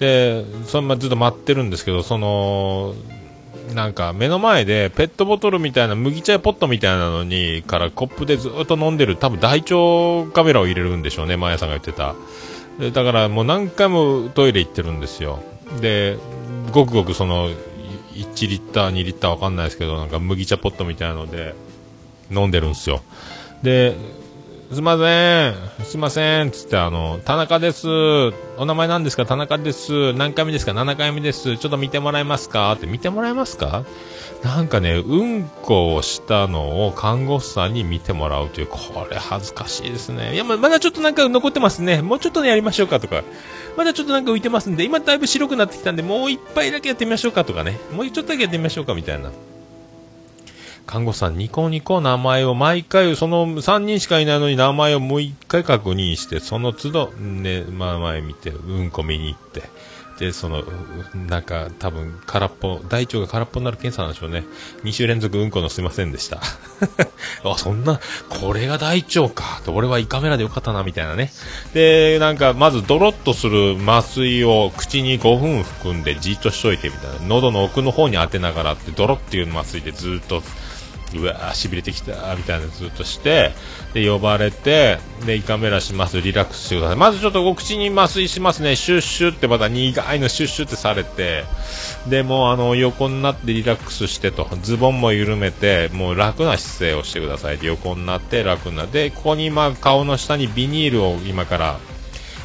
で、そのままずっと待ってるんですけど、その、なんか目の前でペットボトルみたいな麦茶ポットみたいなのにからコップでずっと飲んでる多分大腸カメラを入れるんでしょうね、マヤさんが言ってた。でだからもう何回もトイレ行ってるんですよ。で、ごくごくその1リッター、2リッターわかんないですけど、なんか麦茶ポットみたいなので飲んでるんですよ。で、すいません、すいません、つってあの、田中です。お名前何ですか？田中です。何回目ですか ?7 回目です。ちょっと見てもらえますか？って見てもらえますか？なんかね、うんこをしたのを看護師さんに見てもらうという、これ恥ずかしいですね。いや、まだちょっとなんか残ってますね。もうちょっとね、やりましょうかとか。まだちょっとなんか浮いてますんで、今だいぶ白くなってきたんで、もう一杯だけやってみましょうかとかね。もうちょっとだけやってみましょうかみたいな。看護師さん、ニコニコ名前を毎回、その3人しかいないのに名前をもう1回確認して、その都度、ね、名前見て、うんこ見に行って、で、その、なんか、多分、空っぽ、大腸が空っぽになる検査なんでしょうね。2週連続うんこのすいませんでした。あ、そんな、これが大腸か。と俺は胃カメラでよかったな、みたいなね。で、なんか、まずドロッとする麻酔を口に5分含んでじっとしといてみたいな。喉の奥の方に当てながらって、ドロっていう麻酔でずっと、うわー、痺れてきた、みたいなずっとして、で、呼ばれて、で、胃カメラします、リラックスしてください。まずちょっとお口に麻酔しますね、シュッシュってまた苦いのシュッシュってされて、で、もあの、横になってリラックスしてと、ズボンも緩めて、もう楽な姿勢をしてください。で、横になって楽になって、ここに今、顔の下にビニールを今から、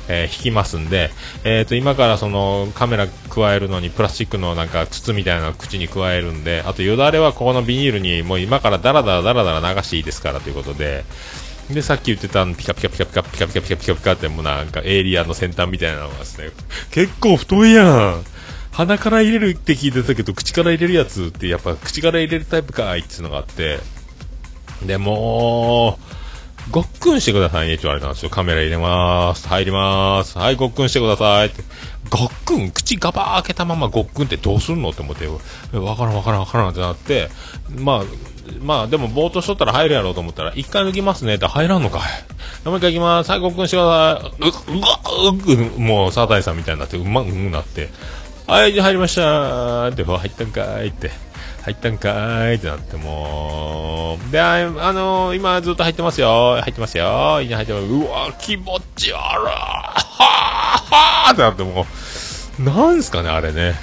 えー引きますんで、えー、と今からそのカメラ加えるのにプラスチックのなんか筒みたいなのを口に加えるんであとよだれはここのビニールにもう今からダラダラダラダラ流していいですからということででさっき言ってたピカピカピカピカピカピカピカピカピカってもうなんかエイリアンの先端みたいなのがですね結構太いやん鼻から入れるって聞いてたけど口から入れるやつってやっぱ口から入れるタイプかいっていうのがあってでもうごっくんしてくださいねって言われたんですよ。カメラ入れまーす。入りまーす。はい、ごっくんしてくださいって。ごっくん口ガバー開けたままごっくんってどうするのって思って、わからんわからんわからんってなって、まあ、まあでもぼーっとしとったら入るやろうと思ったら、一回抜きますねって入らんのかい。もう一回行きます。はい、ごっくんしてください。う、うわ、う、もう、サータイさんみたいになって、うま、うんなって、はい、じゃあ入りましたーって、入ったんかーいって。入ったんかーいってなってもう。であのー今ずっと入ってますよ。入ってますよ。いいね入ってます。うわ気持ち悪いはーはーってなってもう。なんすかねあれね。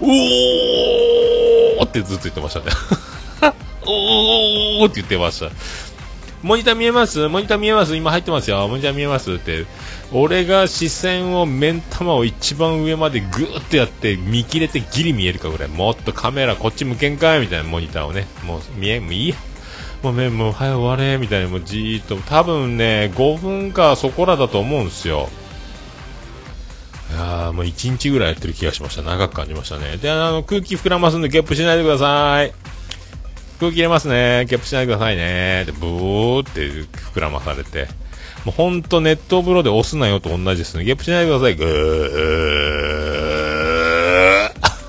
うおーってずっと言ってましたね。うおーって言ってました。モニター見えます？モニター見えます？今入ってますよ。モニター見えますって。俺が視線を目ん玉を一番上までグーってやって見切れてギリ見えるかぐらい。もっとカメラこっち向けんかいみたいなモニターをね。もう見えもういいや。もうねもう早終われみたいな。もうじーっと。多分ね5分かそこらだと思うんすよ。いやーもう1日ぐらいやってる気がしました。長く感じましたね。であの空気膨らますんでゲップしないでください。空気入れますねゲップしないでくださいねでブーって膨らまされてもうほんと熱湯風呂で押すなよと同じですね。ゲップしないでください。ぐー。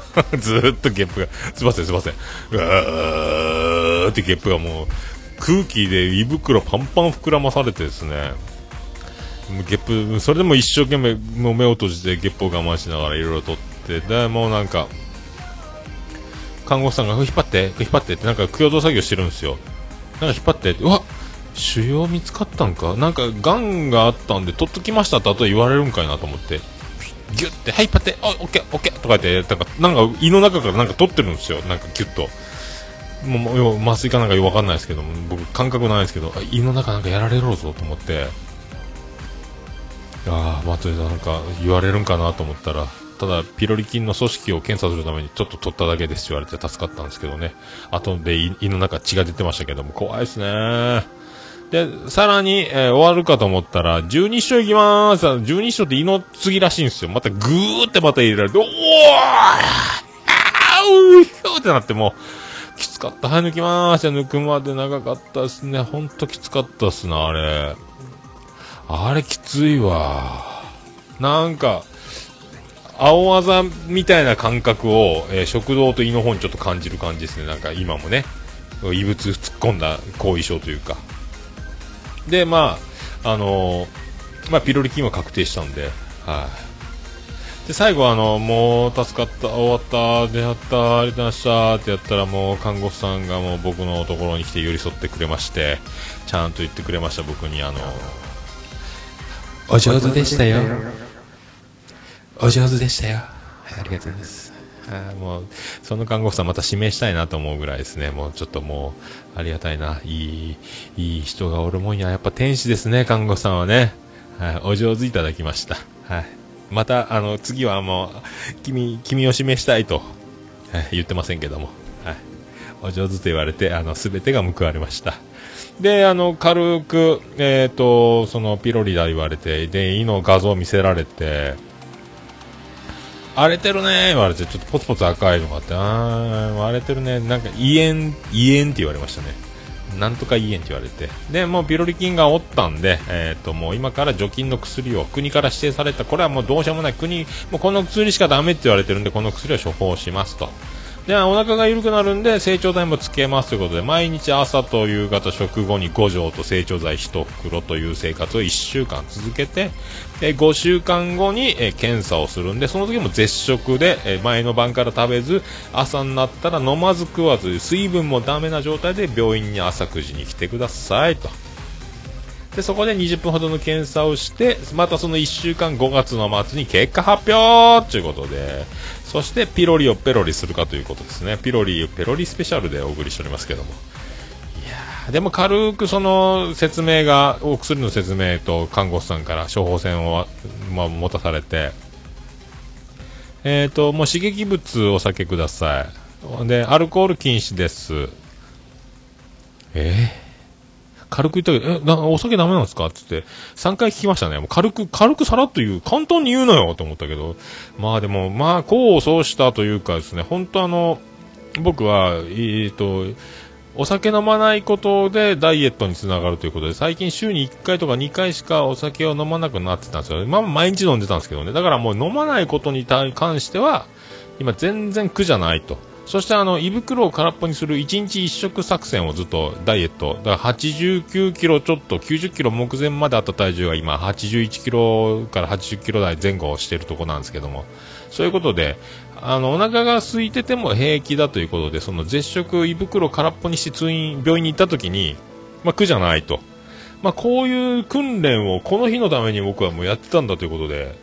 ずーっとゲップが、すいませんすいません。ぐーってゲップがもう、空気で胃袋パンパン膨らまされてですね。ゲップ、それでも一生懸命もう目を閉じてゲップを我慢しながらいろいろとって、で、もうなんか、看護師さんが、引っ張って、引っ張ってって、なんか共同作業してるんですよ。なんか引っ張ってって、うわ腫瘍見つかったんか？なんか、癌があったんで、取っときましたって後で言われるんかいなと思って。ギュッて、はい、パテ、あ、オッケー、オッケーとか言って、なんか、なんか胃の中からなんか取ってるんですよ、なんかギュッと。もうもう、麻酔かなんかよくわかんないですけども、僕、感覚ないですけど、胃の中なんかやられろぞと思って、ああ、まあ、とりあえずなんか言われるんかなと思ったら、ただ、ピロリ菌の組織を検査するためにちょっと取っただけですって言われて助かったんですけどね。後で胃の中血が出てましたけども、怖いですね。で、さらに、えー終わるかと思ったら、十二指腸行きまーす。十二指腸って胃の次らしいんですよ。またぐーってまた入れられて、おーあーうひょーってなってもう、きつかった。はい、抜きまーす。抜くまで長かったですね。ほんときつかったっすな、あれ。あれきついわ。なんか、青あざみたいな感覚を、えー食道と胃の方にちょっと感じる感じですね。なんか今もね、異物突っ込んだ後遺症というか。で、まあ、あのーまあ、ピロリ菌は確定したんで、はい。で、最後あの、もう助かった、終わった、でやった、ありがとうございましたってやったらもう看護婦さんがもう僕のところに来て寄り添ってくれまして、ちゃんと言ってくれました、僕にあの、お上手でしたよ。お上手でしたよ。はい、ありがとうございます。はいもう、その看護婦さんまた指名したいなと思うぐらいですね。もうちょっともう、ありがたいな。いい、いい人がおるもんや。やっぱ天使ですね、看護婦さんはね。はい、お上手いただきました。はい。また、あの、次はもう、君、君を指名したいと、はい、言ってませんけども。はい。お上手と言われて、あの、すべてが報われました。で、あの、軽く、えっ、と、その、ピロリだ言われて、で、胃の画像を見せられて、荒れてるね言われて、ちょっとポツポツ赤いのがあって、あー、荒れてるねなんか胃炎、胃炎って言われましたね。なんとか胃炎って言われて。で、もうピロリ菌がおったんで、えっ、と、もう今から除菌の薬を国から指定された、これはもうどうしようもない国、もうこの薬しかダメって言われてるんで、この薬を処方しますと。で、お腹が緩くなるんで、成長剤もつけますということで、毎日朝と夕方食後に5錠と成長剤1袋という生活を1週間続けて、え5週間後に、え検査をするんで、その時も絶食で、え前の晩から食べず、朝になったら飲まず食わず、水分もダメな状態で病院に朝9時に来てくださいと。で、そこで20分ほどの検査をして、またその1週間5月の末に結果発表ということで、そしてピロリをペロリするかということですね。ピロリ、ペロリスペシャルでお送りしておりますけども。いやーでも軽くその説明が、お薬の説明と看護師さんから処方箋を、まあ、持たされて、えっ、と、もう刺激物お酒ください。で、アルコール禁止です。えー？軽く言ったけど、え、なお酒ダメなんですか？って言って、3回聞きましたね。もう軽く、軽くさらっと言う、簡単に言うのよと思ったけど、まあでも、まあ、功を奏したというかですね、本当あの、僕は、えっ、と、お酒飲まないことでダイエットにつながるということで、最近週に1回とか2回しかお酒を飲まなくなってたんですよ。まあ毎日飲んでたんですけどね。だからもう飲まないことに関しては、今全然苦じゃないと。そしてあの、胃袋を空っぽにする1日1食作戦をずっとダイエット。だから89キロちょっと、90キロ目前まであった体重が今81キロから80キロ台前後をしているところなんですけども。そういうことで、あの、お腹が空いてても平気だということで、その絶食胃袋を空っぽにして通院、病院に行った時に、まあ苦じゃないと。まあこういう訓練をこの日のために僕はもうやってたんだということで、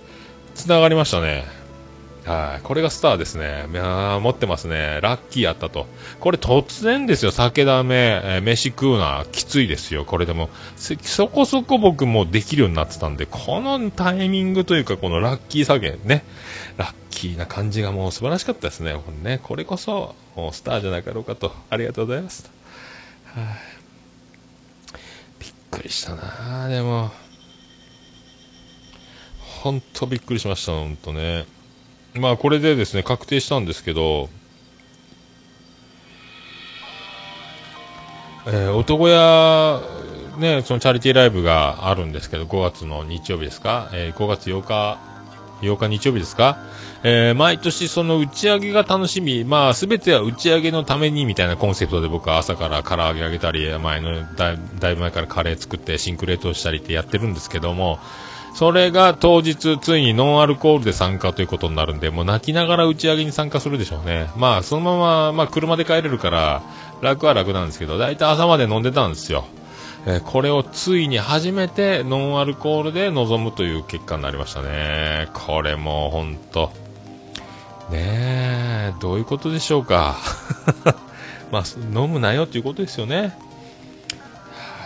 繋がりましたね。はい。これがスターですね。いや持ってますね。ラッキーやったと。これ突然ですよ。酒ダメ、えー飯食うな。きついですよ。これでも、そこそこ僕もできるようになってたんで、このタイミングというか、このラッキー加減ね。ラッキーな感じがもう素晴らしかったですね。これね。これこそ、もうスターじゃなかろうかと。ありがとうございます。はい。びっくりしたなでも。ほんとびっくりしました。ほんとね。まあこれでですね、確定したんですけど、えー男屋、ね、そのチャリティーライブがあるんですけど、5月の日曜日ですか、えー5月8日、8日日曜日ですか、えー毎年その打ち上げが楽しみ、まあすべては打ち上げのためにみたいなコンセプトで僕は朝から唐揚げあげたり、前のだだいぶ前からカレー作ってシンクレートしたりってやってるんですけども、それが当日、ついにノンアルコールで参加ということになるんで、もう泣きながら打ち上げに参加するでしょうね。まあ、そのまま、まあ、車で帰れるから、楽は楽なんですけど、だいたい朝まで飲んでたんですよ。えーこれをついに初めてノンアルコールで臨むという結果になりましたね。これもうほんと。ねえ、どういうことでしょうか。まあ、飲むなよということですよね。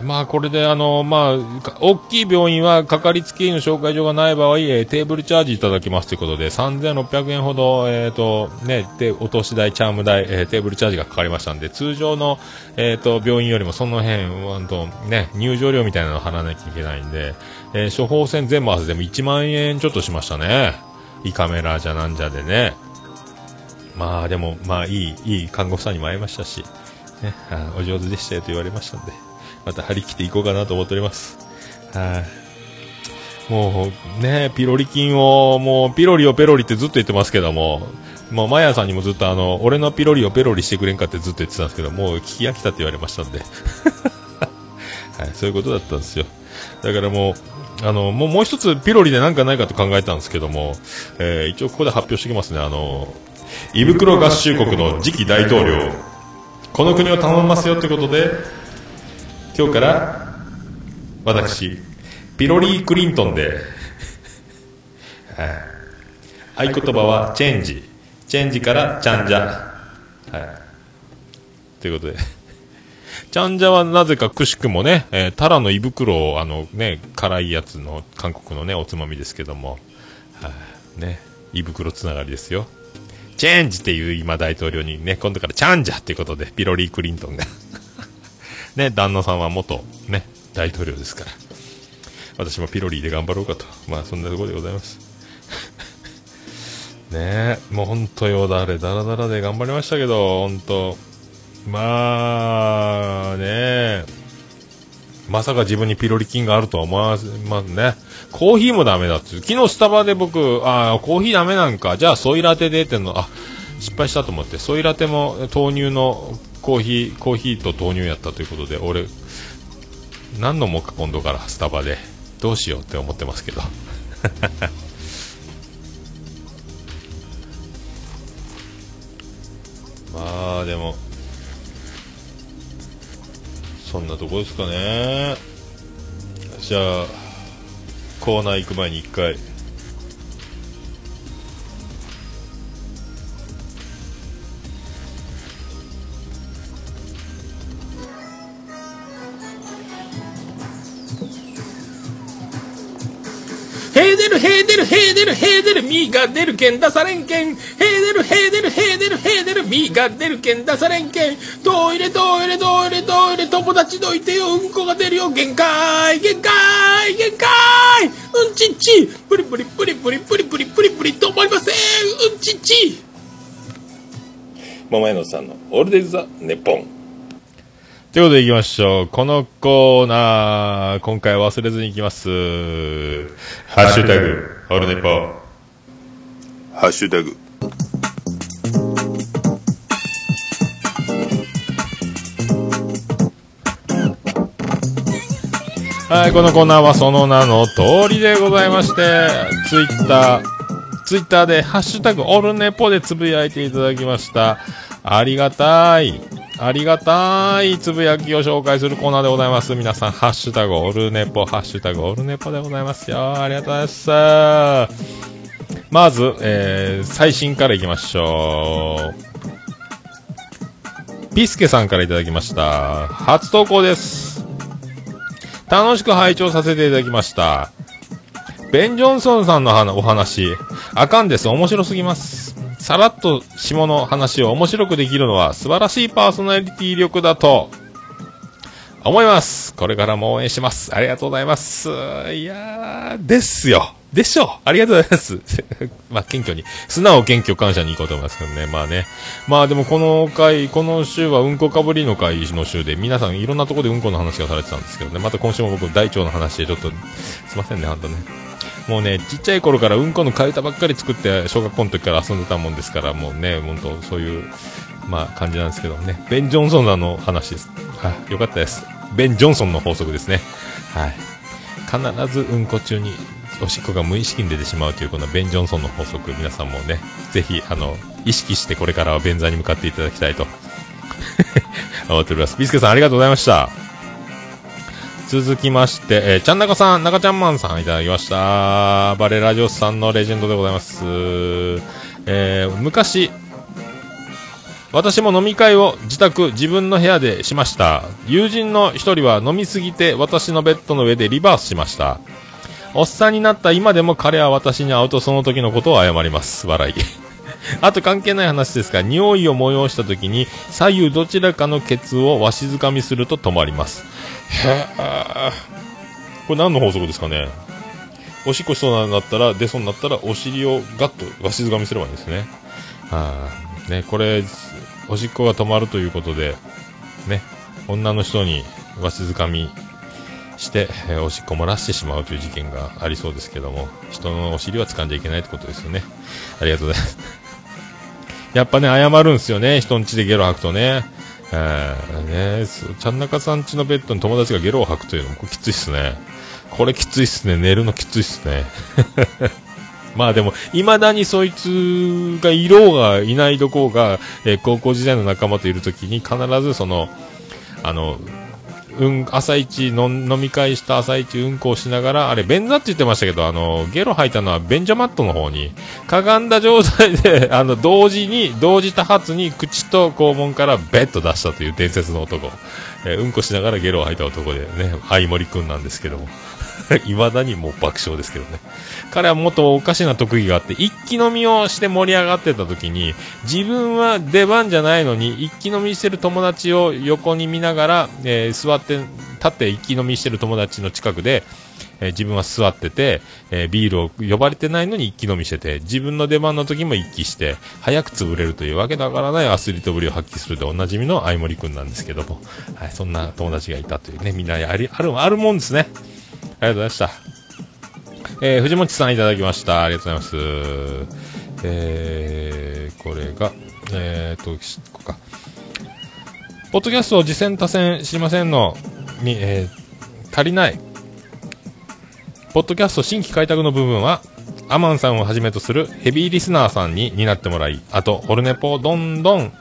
まあ、これで、あの、まあ、大きい病院は、かかりつけ医の紹介状がない場合、テーブルチャージいただきますということで、3600円ほど、えっ、と、ね、で、お通し代、チャーム代、えーテーブルチャージがかかりましたんで、通常の、えっ、と、病院よりもその辺、うんと、ね、入場料みたいなのを払わなきゃいけないんで、え処方箋全部合わせても1万円ちょっとしましたね。胃カメラじゃなんじゃでね。まあ、でも、まあ、いい、いい看護婦さんにも会いましたし、ね、あお上手でしたよと言われましたんで、また張り切っていこうかなと思っております。はい。もう、ね、ピロリ菌を、もう、ピロリをペロリってずっと言ってますけども、もう、マヤさんにもずっとあの、俺のピロリをペロリしてくれんかってずっと言ってたんですけど、もう聞き飽きたって言われましたんで。はい、そういうことだったんですよ。だからもう、あの、もうもう一つピロリでなんかないかと考えたんですけども、えー一応ここで発表してきますね。あの、胃袋合衆国の次期大統領、この国を頼みますよということで、今日から、私、ピロリー・クリントンで、はい合言葉はチェンジ。チェンジからチャンジャ。はい。ということで。チャンジャはなぜかくしくもね、えータラの胃袋を、あのね、辛いやつの、韓国のね、おつまみですけども、はいね、胃袋つながりですよ。チェンジっていう今大統領にね、今度からチャンジャっていうことで、ピロリー・クリントンが。ね、旦那さんは元、ね、大統領ですから。私もピロリーで頑張ろうかと。まあ、そんなところでございます。ねえ、もう本当よだれ、だらだらで頑張りましたけど、本当まあ、ねえ、まさか自分にピロリ菌があるとは思わますね。コーヒーもダメだって。昨日スタバで僕、ああ、コーヒーダメなんか、じゃあソイラテでっての、あ、失敗したと思って、ソイラテも豆乳のコーヒー、コーヒーと豆乳やったということで、俺、何飲もか今度からスタバで。どうしようって思ってますけど。まあでもそんなとこですかねじゃあコーナー行く前に一回ヘーデル、ヘーデル、ヘーデル、ヘーデル、ミーが出るけん出されんけん。ヘーデル、ヘーデル、ヘーデル、ヘーデル、ミーが出るけん出されんけん。トイレ、トイレ、トイレ、トイレ、友達どいてよ、うんこが出るよ、限界、限界、限界うんちっち、プリプリプリプリプリプリプリプリ止まりません、うんちっち。桃屋のさんのオールデイズ・ザ・ネッポン。ということで行きましょう。このコーナー、今回忘れずに行きます。ハッシュタグ、オルネポ。ハッシュタグ。はい、このコーナーはその名の通りでございまして、ツイッター、ツイッターでハッシュタグオルネポでつぶやいていただきました。ありがたい。ありがたいつぶやきを紹介するコーナーでございます。皆さん、ハッシュタグオルネポ、ハッシュタグオルネポでございますよ。ありがとうございます。まず、えー、最新からいきましょう。ピスケさんからいただきました。初投稿です。楽しく拝聴させていただきました。ベン・ジョンソンさんのお話、あかんです。面白すぎます。さらっと下の話を面白くできるのは素晴らしいパーソナリティ力だと思います。これからも応援します。ありがとうございます。いやー、ですよ。でしょう。ありがとうございます。まあ、謙虚に。素直謙虚感謝に行こうと思いますけどね。まあね。まあでもこの回、この週はうんこかぶりの回の週で、皆さんいろんなところでうんこの話がされてたんですけどね。また今週も僕大腸の話でちょっと、すいませんね、ほんとね。もうね、ちっちゃい頃からうんこの替え歌ばっかり作って、小学校の時から遊んでたもんですから、もうね、本当そういう、まあ感じなんですけどね。ベン・ジョンソンの話です。はい、よかったです。ベン・ジョンソンの法則ですね。はい。必ずうんこ中におしっこが無意識に出てしまうというこのベン・ジョンソンの法則、皆さんもね、ぜひ、あの、意識してこれからは便座に向かっていただきたいと 思っております。ビスケさんありがとうございました。続きまして、えーちゃんなかさん、中ちゃんマンさんいただきました。バレラジオスさんのレジェンドでございます。えー昔、私も飲み会を自宅、自分の部屋でしました。友人の一人は飲みすぎて私のベッドの上でリバースしました。おっさんになった今でも彼は私に会うとその時のことを謝ります。笑い。あと関係ない話ですが、匂いを催した時に左右どちらかのケツをわしづかみすると止まります。へーこれ何の法則ですかね？おしっこしそうになったら、出そうになったら、お尻をガッとわしづかみすればいいんですね。はあ、ね、これ、おしっこが止まるということで、ね、女の人にわしづかみして、えーおしっこ漏らしてしまうという事件がありそうですけども、人のお尻は掴んじゃいけないってことですよね。ありがとうございます。やっぱね、謝るんすよね、人ん家でゲロ吐くとね。えー、ねそうちゃんなかさん家のベッドに友達がゲロを吐くというのもこれきついっすね。これきついっすね。寝るのきついっすね。まあでも、未だにそいつがいろうがいないどこが、えー高校時代の仲間といるときに必ずその、あの、うん、朝一の飲み会した朝一うんこをしながら、あれ、便座って言ってましたけど、あの、ゲロ吐いたのは便所マットの方に、かがんだ状態で、あの、同時に、同時多発に口と肛門からベッと出したという伝説の男。えーうんこしながらゲロ吐いた男でね、相森くんなんですけども。未だにもう爆笑ですけどね。彼はもっとおかしな特技があって、一気飲みをして盛り上がってた時に、自分は出番じゃないのに、一気飲みしてる友達を横に見ながら、えー座って、立って一気飲みしてる友達の近くで、えー自分は座ってて、えービールを呼ばれてないのに一気飲みしてて、自分の出番の時も一気して、早く潰れるというわけだからないアスリートぶりを発揮するでおなじみの相森くんなんですけども、はい、そんな友達がいたというね、みんなありある、あるもんですね。ありがとうございました。えー藤本さんいただきました。ありがとうございます。えー、これが、えーと、ここか。ポッドキャストを次戦多戦知りませんのに、えー足りない。ポッドキャスト新規開拓の部分は、アマンさんをはじめとするヘビーリスナーさんに担ってもらい、あと、オルネポをどんどん、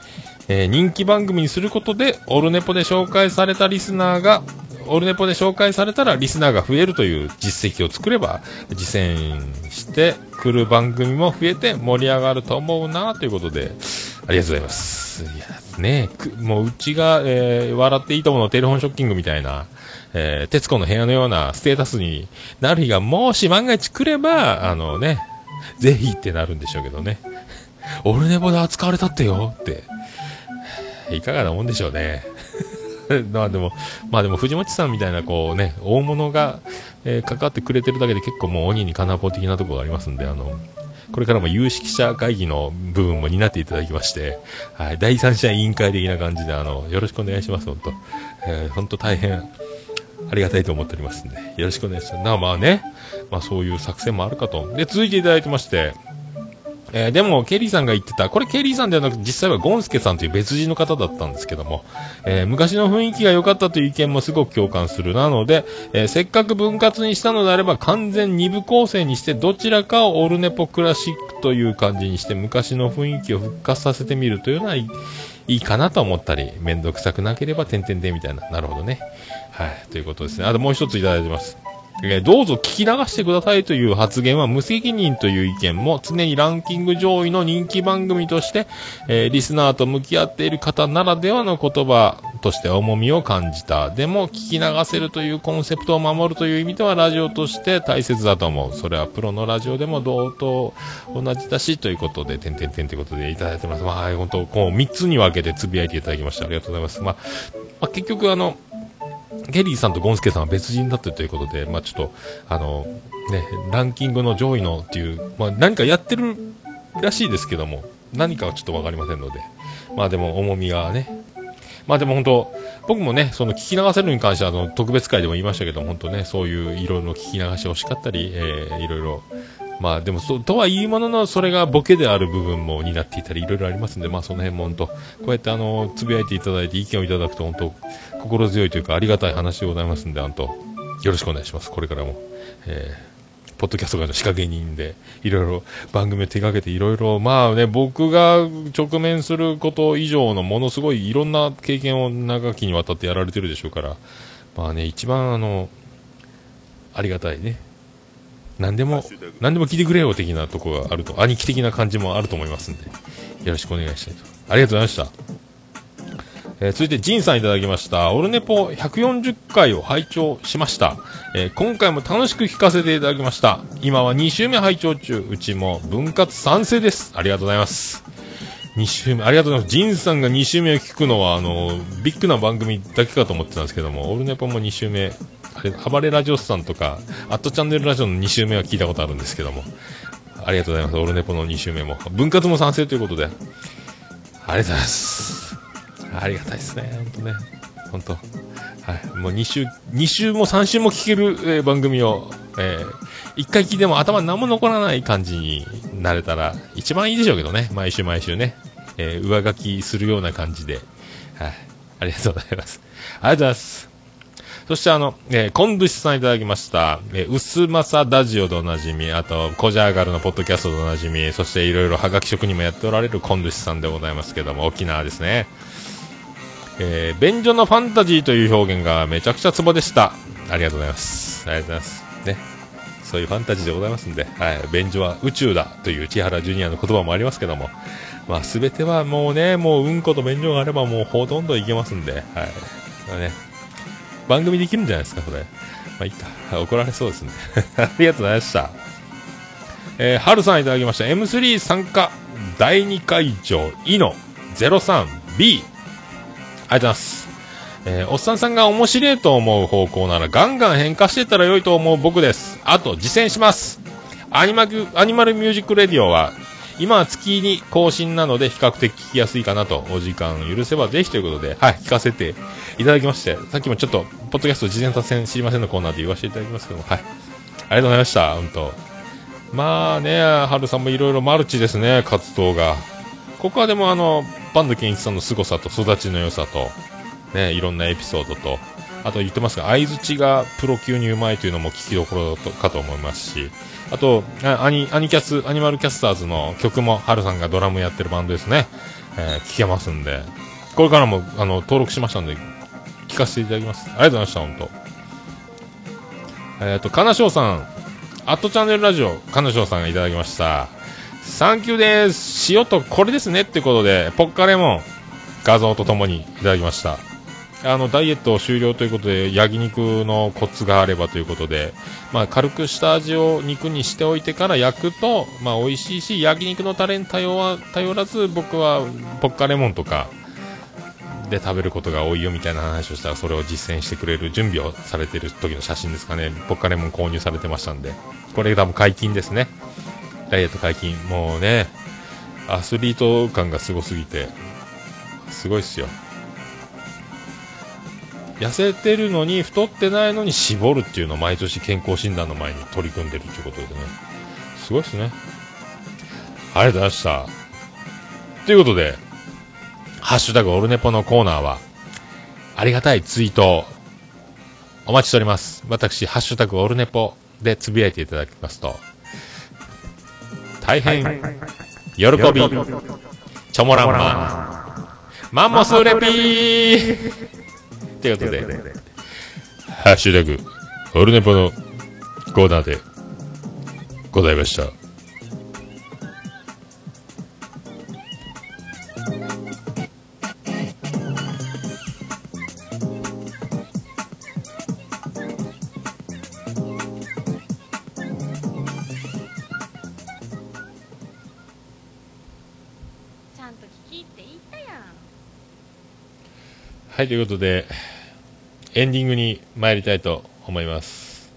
えー人気番組にすることで、オルネポで紹介されたリスナーが、オルネポで紹介されたらリスナーが増えるという実績を作れば、実践してくる番組も増えて盛り上がると思うなということで、ありがとうございます。いや、ねもううちが、えー笑っていいとものテレフォンショッキングみたいな、えー、徹子の部屋のようなステータスになる日がもし万が一来れば、あのね、ぜひってなるんでしょうけどね。オルネポで扱われたってよって。いかがなもんでしょうね。まあでも、まあでも藤本さんみたいなこうね、大物が、えー関わってくれてるだけで結構もう鬼に金棒的なところがありますんで、あの、これからも有識者会議の部分も担っていただきまして、はい、第三者委員会的な感じで、あの、よろしくお願いします、本当えー本当大変、ありがたいと思っておりますんで、よろしくお願いします。なまあね、まあそういう作戦もあるかと。で、続いていただいてまして、えーでも、ケリーさんが言ってた、これケリーさんではなく実際はゴンスケさんという別人の方だったんですけども、えー昔の雰囲気が良かったという意見もすごく共感する。なので、えーせっかく分割にしたのであれば完全二部構成にしてどちらかをオルネポクラシックという感じにして昔の雰囲気を復活させてみるというのはいいいかなと思ったり、めんどくさくなければ点々でみたいな。なるほどね。はい。ということですね。あともう一ついただいてます。えーどうぞ聞き流してくださいという発言は無責任という意見も常にランキング上位の人気番組として、えーリスナーと向き合っている方ならではの言葉として重みを感じた。でも聞き流せるというコンセプトを守るという意味ではラジオとして大切だと思う。それはプロのラジオでも同等同じだしということで、てんてんてんということでいただいてます。まあ、本当こう3つに分けてつぶやいていただきました。ありがとうございます。まあ、まあ、結局あの、ゲリーさんとゴンスケさんは別人だったということで、まあちょっと、あの、ね、ランキングの上位のっていう、まあ何かやってるらしいですけども、何かはちょっとわかりませんので、まあでも重みがね、まあでも本当、僕もね、その聞き流せるに関してはあの特別会でも言いましたけど、本当ね、そういういろいろ聞き流し欲しかったり、えーいろいろ、まあでもとは言いもののそれがボケである部分も担っていたりいろいろありますんでまあその辺も本当こうやってあのつぶやいていただいて意見をいただくと本当心強いというかありがたい話でございますんであんとよろしくお願いします。これからも、えー、ポッドキャスト界の仕掛け人でいろいろ番組を手掛けていろいろまあね僕が直面すること以上のものすごいいろんな経験を長きにわたってやられてるでしょうからまあね一番あのありがたいね何でも、何でも聞いてくれよ的なとこがあると、兄貴的な感じもあると思いますんで、よろしくお願いしたいと。ありがとうございました。えー、続いて、ジンさんいただきました。オルネポ140回を拝聴しました、えー、今回も楽しく聞かせていただきました。今は2週目拝聴中、うちも分割賛成です。ありがとうございます。2週目、ありがとうございます。ジンさんが2週目を聞くのは、あの、ビッグな番組だけかと思ってたんですけども、オルネポも2週目あれ、暴れラジオスさんとか、アットチャンネルラジオの2週目は聞いたことあるんですけども、ありがとうございます。オルネポの2週目も。分割も賛成ということで、ありがとうございます。ありがたいですね、ほんとね。ほんと。はい。もう2週、2週も3週も聞ける、えー、番組を、えー、1回聞いても頭何も残らない感じになれたら、一番いいでしょうけどね。毎週毎週ね。えー、上書きするような感じで。はい。ありがとうございます。ありがとうございます。そしてあの、えー、昆布さんいただきました。えー、うすまさラジオでおなじみ、あと、コジャーガルのポッドキャストでおなじみ、そしていろいろはがき職人もやっておられる昆布シさんでございますけども、沖縄ですね。えー、便所のファンタジーという表現がめちゃくちゃツボでした。ありがとうございます。ありがとうございます。ね。そういうファンタジーでございますんで、はい。便所は宇宙だという千原ジュニアの言葉もありますけども、まあ全てはもうね、もううんこと便所があればもうほとんどいけますんで、はい。ね。番組できるんじゃないですか、それ。まあ、いいか。怒られそうですね。ありがとうございました。えー、はるさんいただきました。M3 参加第2会場、イノ 03B。ありがとうございます。えー、おっさんさんが面白いと思う方向ならガンガン変化してたら良いと思う僕です。あと、実践します。アニマ、 Animal Music Radio は今は月に更新なので比較的聞きやすいかなと、お時間許せばぜひということで、はい、聞かせていただきまして、さっきもちょっと、ポッドキャスト事前達成知りませんのコーナーで言わせていただきますけども、はい。ありがとうございました、本当まあね、はるさんもいろいろマルチですね、活動が。ここはでもあの、バンド健一さんの凄さと育ちの良さと、ね、いろんなエピソードと、あと言ってますが相づちがプロ級にうまいというのも聞きどころかと思いますしあとアニアニキャスアニマルキャスターズの曲もハルさんがドラムやってるバンドですね、えー、聞けますんで。これからもあの登録しましたんで聞かせていただきます。ありがとうございました本当。えっ、ー、とょうさん。アットチャンネルラジオ金賞さんがいただきました。サンキューです。塩とこれですねってことでポッカレモン画像とともにいただきました。あのダイエット終了ということで焼肉のコツがあればということで、まあ、軽く下味を肉にしておいてから焼くと、まあ、美味しいし焼肉のタレに頼は頼らず僕はポッカレモンとかで食べることが多いよみたいな話をしたらそれを実践してくれる準備をされてる時の写真ですかね。ポッカレモン購入されてましたんで。これ多分解禁ですね。ダイエット解禁。もうねアスリート感がすごすぎてすごいっすよ。痩せてるのに太ってないのに絞るっていうのを毎年健康診断の前に取り組んでるっていうことでね。すごいっすね。ありがとうございました。ということで「ハッシュタグオルネポ」のコーナーはありがたいツイートお待ちしております。私「ハッシュタグオルネポ」でつぶやいていただきますと大変喜びチョモランマ。ンマンモスレピー。ということで、ハッシュタグ、オルネポのコーナーでございました。はい、ということで、エンディングに参りたいと思います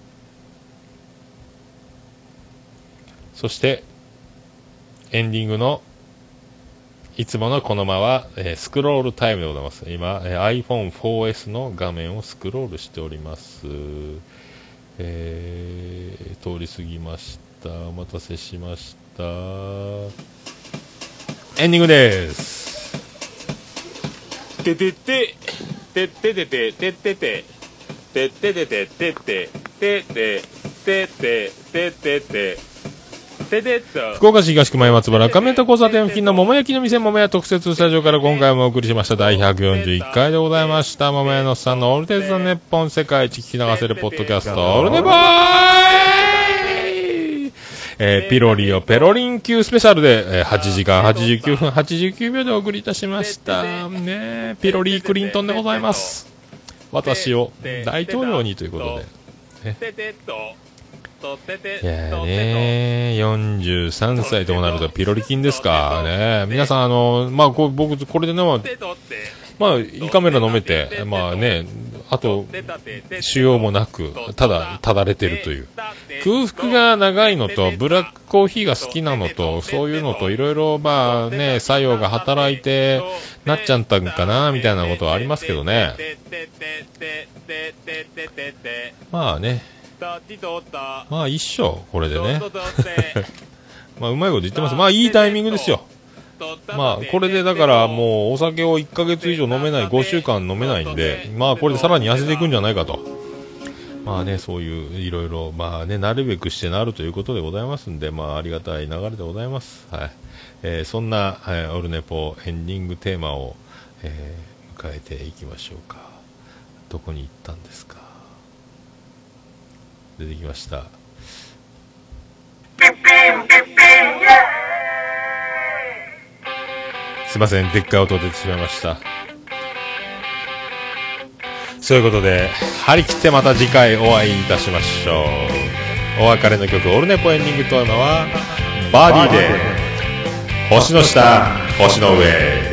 そしてエンディングのいつものこの間は、えー、スクロールタイムでございます。今、えー、iPhone4S の画面をスクロールしております。えー、通り過ぎました。お待たせしました。エンディングです。ててて。てっててててってててってててててててててててて福岡市東区前松原亀田交差点付近の桃焼きの店桃屋特設スタジオから今回もお送りしました第141回でございました桃屋のさんのオールテイズの日本世界一聞き流せるポッドキャストオールネバーイえーピロリをペロリン級スペシャルで、えー8時間89分89秒でお送りいたしました。ねピロリー・クリントンでございます。私を大統領にということで。いやとね43歳ともなるとピロリ菌ですか。ね。皆さん、あの、まあ、こう僕、これでね、まあまあ、胃カメラ飲めて、まあね、あと、腫瘍もなく、ただ、ただれてるという。空腹が長いのと、ブラックコーヒーが好きなのと、そういうのと、いろいろ、まあね、作用が働いて、なっちゃったんかな、みたいなことはありますけどね。まあね。まあ、一緒、これでね。まあ、うまいこと言ってます。まあ、いいタイミングですよ。まあこれでだからもうお酒を1ヶ月以上飲めない、5週間飲めないんで、まあこれでさらに痩せていくんじゃないかと。まあね、そういういろいろ、まあね、なるべくしてなるということでございますんで、まあありがたい流れでございます。はい。えーそんな、えーオルネポエンディングテーマを、えー迎えていきましょうか。どこに行ったんですか？出てきました。すいません、でっかい音出てしまいました。そういうことで、張り切ってまた次回お会いいたしましょう。お別れの曲、オルネポエンディングテーマは、バーディーで、星の下、星の上。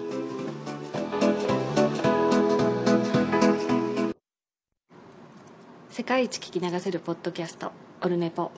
世界一聞き流せるポッドキャストオルネポ。